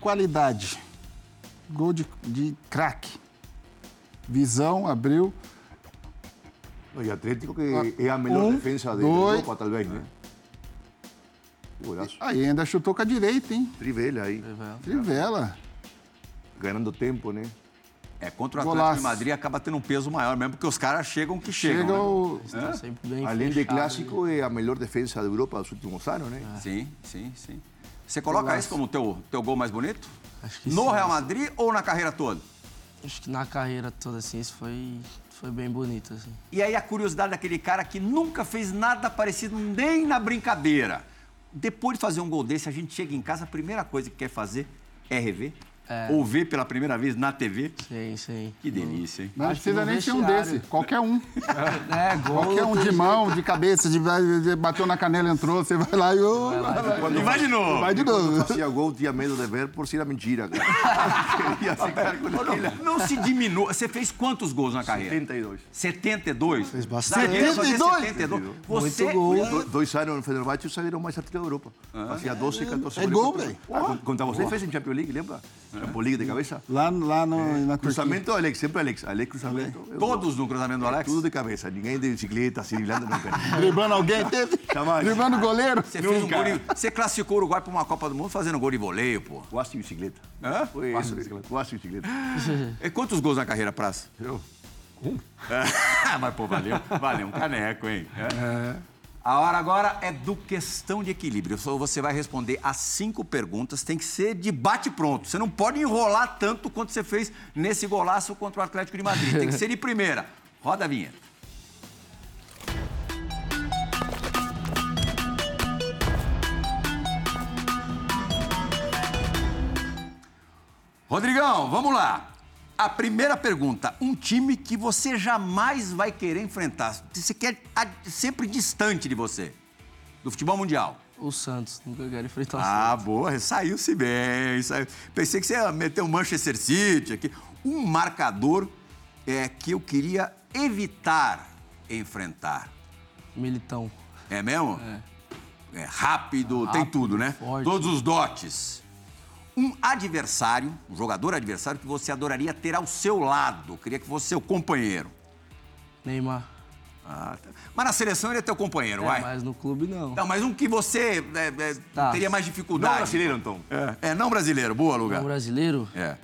Qualidade. Gol de, de craque. Visão, abriu. No, y Atlético que es la mejor Um, defensa de dois. Europa, tal vez, né? Que Golaço. Aí ainda chutou com a direita, hein? Trivela aí, Trivela. ganhando tempo, né? É, contra o Atlético Golaço. de Madrid acaba tendo um peso maior mesmo, porque os caras chegam que chegam. Chega né? Estão Além de clássico, é a melhor defesa da Europa dos últimos anos, né? Sim, sim, sim. Você coloca Golaço. esse como o teu, teu gol mais bonito? Acho que No sim. Real Madrid ou na carreira toda? Acho que na carreira toda, assim, isso foi, foi bem bonito, assim. E aí a curiosidade daquele cara que nunca fez nada parecido nem na brincadeira. Depois de fazer um gol desse, a gente chega em casa, a primeira coisa que quer fazer é rever. É. Ou ver pela primeira vez na TV. Sim, sim. Que delícia, hein? Não Acho que precisa nem ser um desse. Qualquer um. É, gol. Qualquer um de mão, de cabeça, de, de- bateu na canela, entrou, você vai lá e. ô, E vai de novo. Vai de Quando novo. fazia gol, tinha medo de ver por ser mentira, cara. Queria ficar com aquele... Não se diminua. Você fez quantos gols na carreira? 72. 72? Fez bastante. Zagueiro fazer 72? 72. Você, Muito gol. Do- Dois anos no Fenerbahçe, o zagueiro mais artilheiro da Europa. Fazia 12, 14 É gol, velho. Ah, con- Contra você fez em Champions League, lembra? Champions League de cabeça. Lá, lá no, na Turquia. Cruzamento, Alex, sempre Alex. Alex, cruzamento. Todos no cruzamento do Alex? Tudo de cabeça. Ninguém de bicicleta, assim, driblando nunca. Driblando alguém, teve. Jamais. Driblando o goleiro. Você, fez um gol de- você classificou o Uruguai para uma Copa do Mundo fazendo gol de voleio, pô. Quase de bicicleta. Hã? Foi isso. Quase de bicicleta. E quantos gols na carreira, Praça? Eu. Mas, pô, valeu. Valeu um caneco, hein? É. A hora agora é do questão de equilíbrio. Só Você vai responder as cinco perguntas, tem que ser de bate-pronto. Você não pode enrolar tanto quanto você fez nesse golaço contra o Atlético de Madrid. Tem que ser de primeira. Roda a vinheta. Rodrigão, vamos lá. A primeira pergunta: um time que você jamais vai querer enfrentar. Você quer sempre distante de você. Do futebol mundial. O Santos, nunca quero enfrentar o Ah, boa, saiu-se bem. Saiu. Pensei que você ia meter um Manchester City aqui. Um marcador é, que eu queria evitar enfrentar. Santos. Militão. É mesmo? É. rápido, tem tudo, né? forte. Todos os dotes. Um adversário, um jogador adversário que você adoraria ter ao seu lado. Queria que fosse seu companheiro. Neymar. Ah, tá. Mas na seleção ele é teu companheiro, É, vai. mas no clube não. Não, mas um que você é, é, Tá. teria mais dificuldade. Não brasileiro, então. É, é, não brasileiro. Boa, lugar. Um brasileiro? É.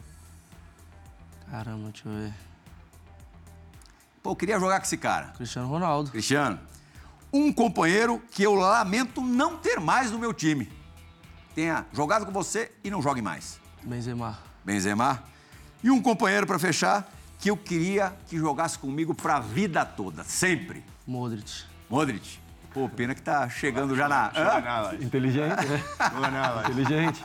Caramba, deixa eu ver. Pô, eu queria jogar com esse cara. Cristiano Ronaldo. Cristiano. Um companheiro que eu lamento não ter mais no meu time. Tenha jogado com você e não jogue mais. Benzema. Benzema. E um companheiro para fechar que eu queria que jogasse comigo pra vida toda, sempre. Modric. Modric. Pô, pena que tá chegando já na. Hã? Inteligente, né? Inteligente.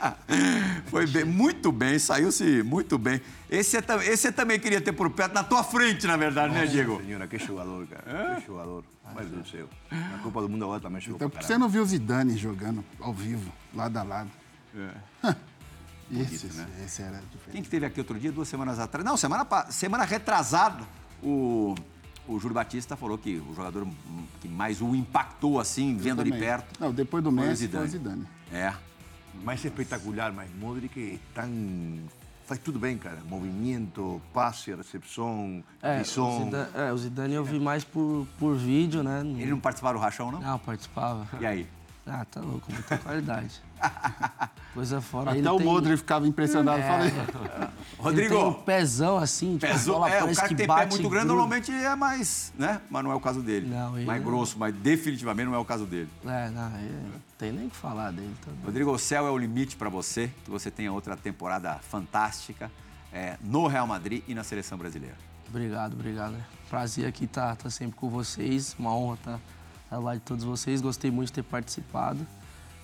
Foi bem, muito bem, saiu-se muito bem. Esse, é tam- esse você também queria ter por perto, na tua frente, na verdade, né, Diego? Senhora, que jogador, cara. Que jogador. Deus do céu. Na Copa do Mundo agora também jogou Então, você não viu o Zidane jogando ao vivo, lado a lado. Esse, esse era diferente. Quem que teve aqui outro dia, duas semanas atrás? Não, semana, semana retrasada, o, o Júlio Batista falou que o jogador que mais o impactou, assim, vendo de Também. perto. Não, depois do o Messi foi o Zidane. É. Mais espetacular, mas Modric é tão... Faz tudo bem, cara. Movimento, passe, recepção, É, o visão. Zidane, é, o Zidane eu vi mais por, por vídeo, né? Ele não participava do rachão, não? não participava. E aí? Ah, tá louco, muita qualidade. Coisa fora. Até o tem- Modric ficava impressionado. É. Falei, Ele tem um Rodrigo, pezão assim, tipo, peso, bola é, o cara que que tem pé muito grande normalmente é mais, né? Mas não é o caso dele. Não, ele mais não. grosso, mas definitivamente não é o caso dele. É, não, ele não tem nem o que falar dele. Tá doido. Rodrigo, o céu é o limite para você, que você tenha outra temporada fantástica. é, no Real Madrid e na seleção brasileira. Obrigado, obrigado. Prazer aqui estar tá, sempre com vocês. Uma honra estar tá, ao lado de todos vocês. Gostei muito de ter participado.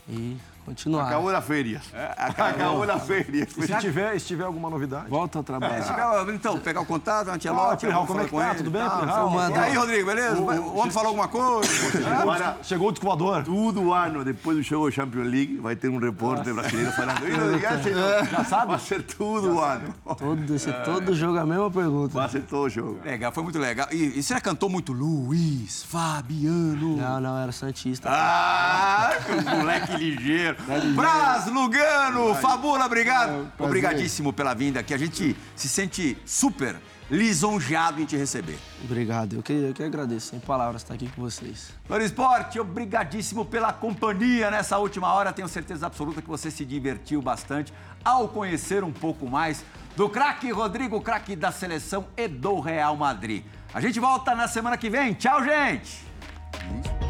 E continuar. Acabou na feira. Acabou na feira. E se tiver, se tiver alguma novidade. Volta ao trabalho. Chegava, então, pegar o contato, Antelote, Ah, Plihal, vamos como é que tá? ele Tudo bem, e? Eu mando. E aí, Rodrigo, beleza? O homem falou alguma coisa? Agora, Chegou o descoador. todo ano, depois do jogo da Champions League, vai ter um repórter brasileiro falando. "Ih, Já, sabe? Vai ser tudo o ano. Todo, esse, todo jogo a mesma pergunta. Vai ser todo o jogo. Legal, foi muito legal. E, e você cantou muito Luiz, Fabiano. Não, não, era Santista. Ah, que moleque ligeiro. Braz, Lugano, Fabula, obrigado. prazer. Obrigadíssimo pela vinda aqui. A gente se sente super lisonjeado em te receber. Obrigado, eu que, eu que agradeço. Sem palavras estar aqui com vocês. Flor Esporte, obrigadíssimo pela companhia nessa última hora. Tenho certeza absoluta que você se divertiu bastante ao conhecer um pouco mais do craque Rodrigo, craque da seleção e do Real Madrid. A gente volta na semana que vem. Tchau, gente!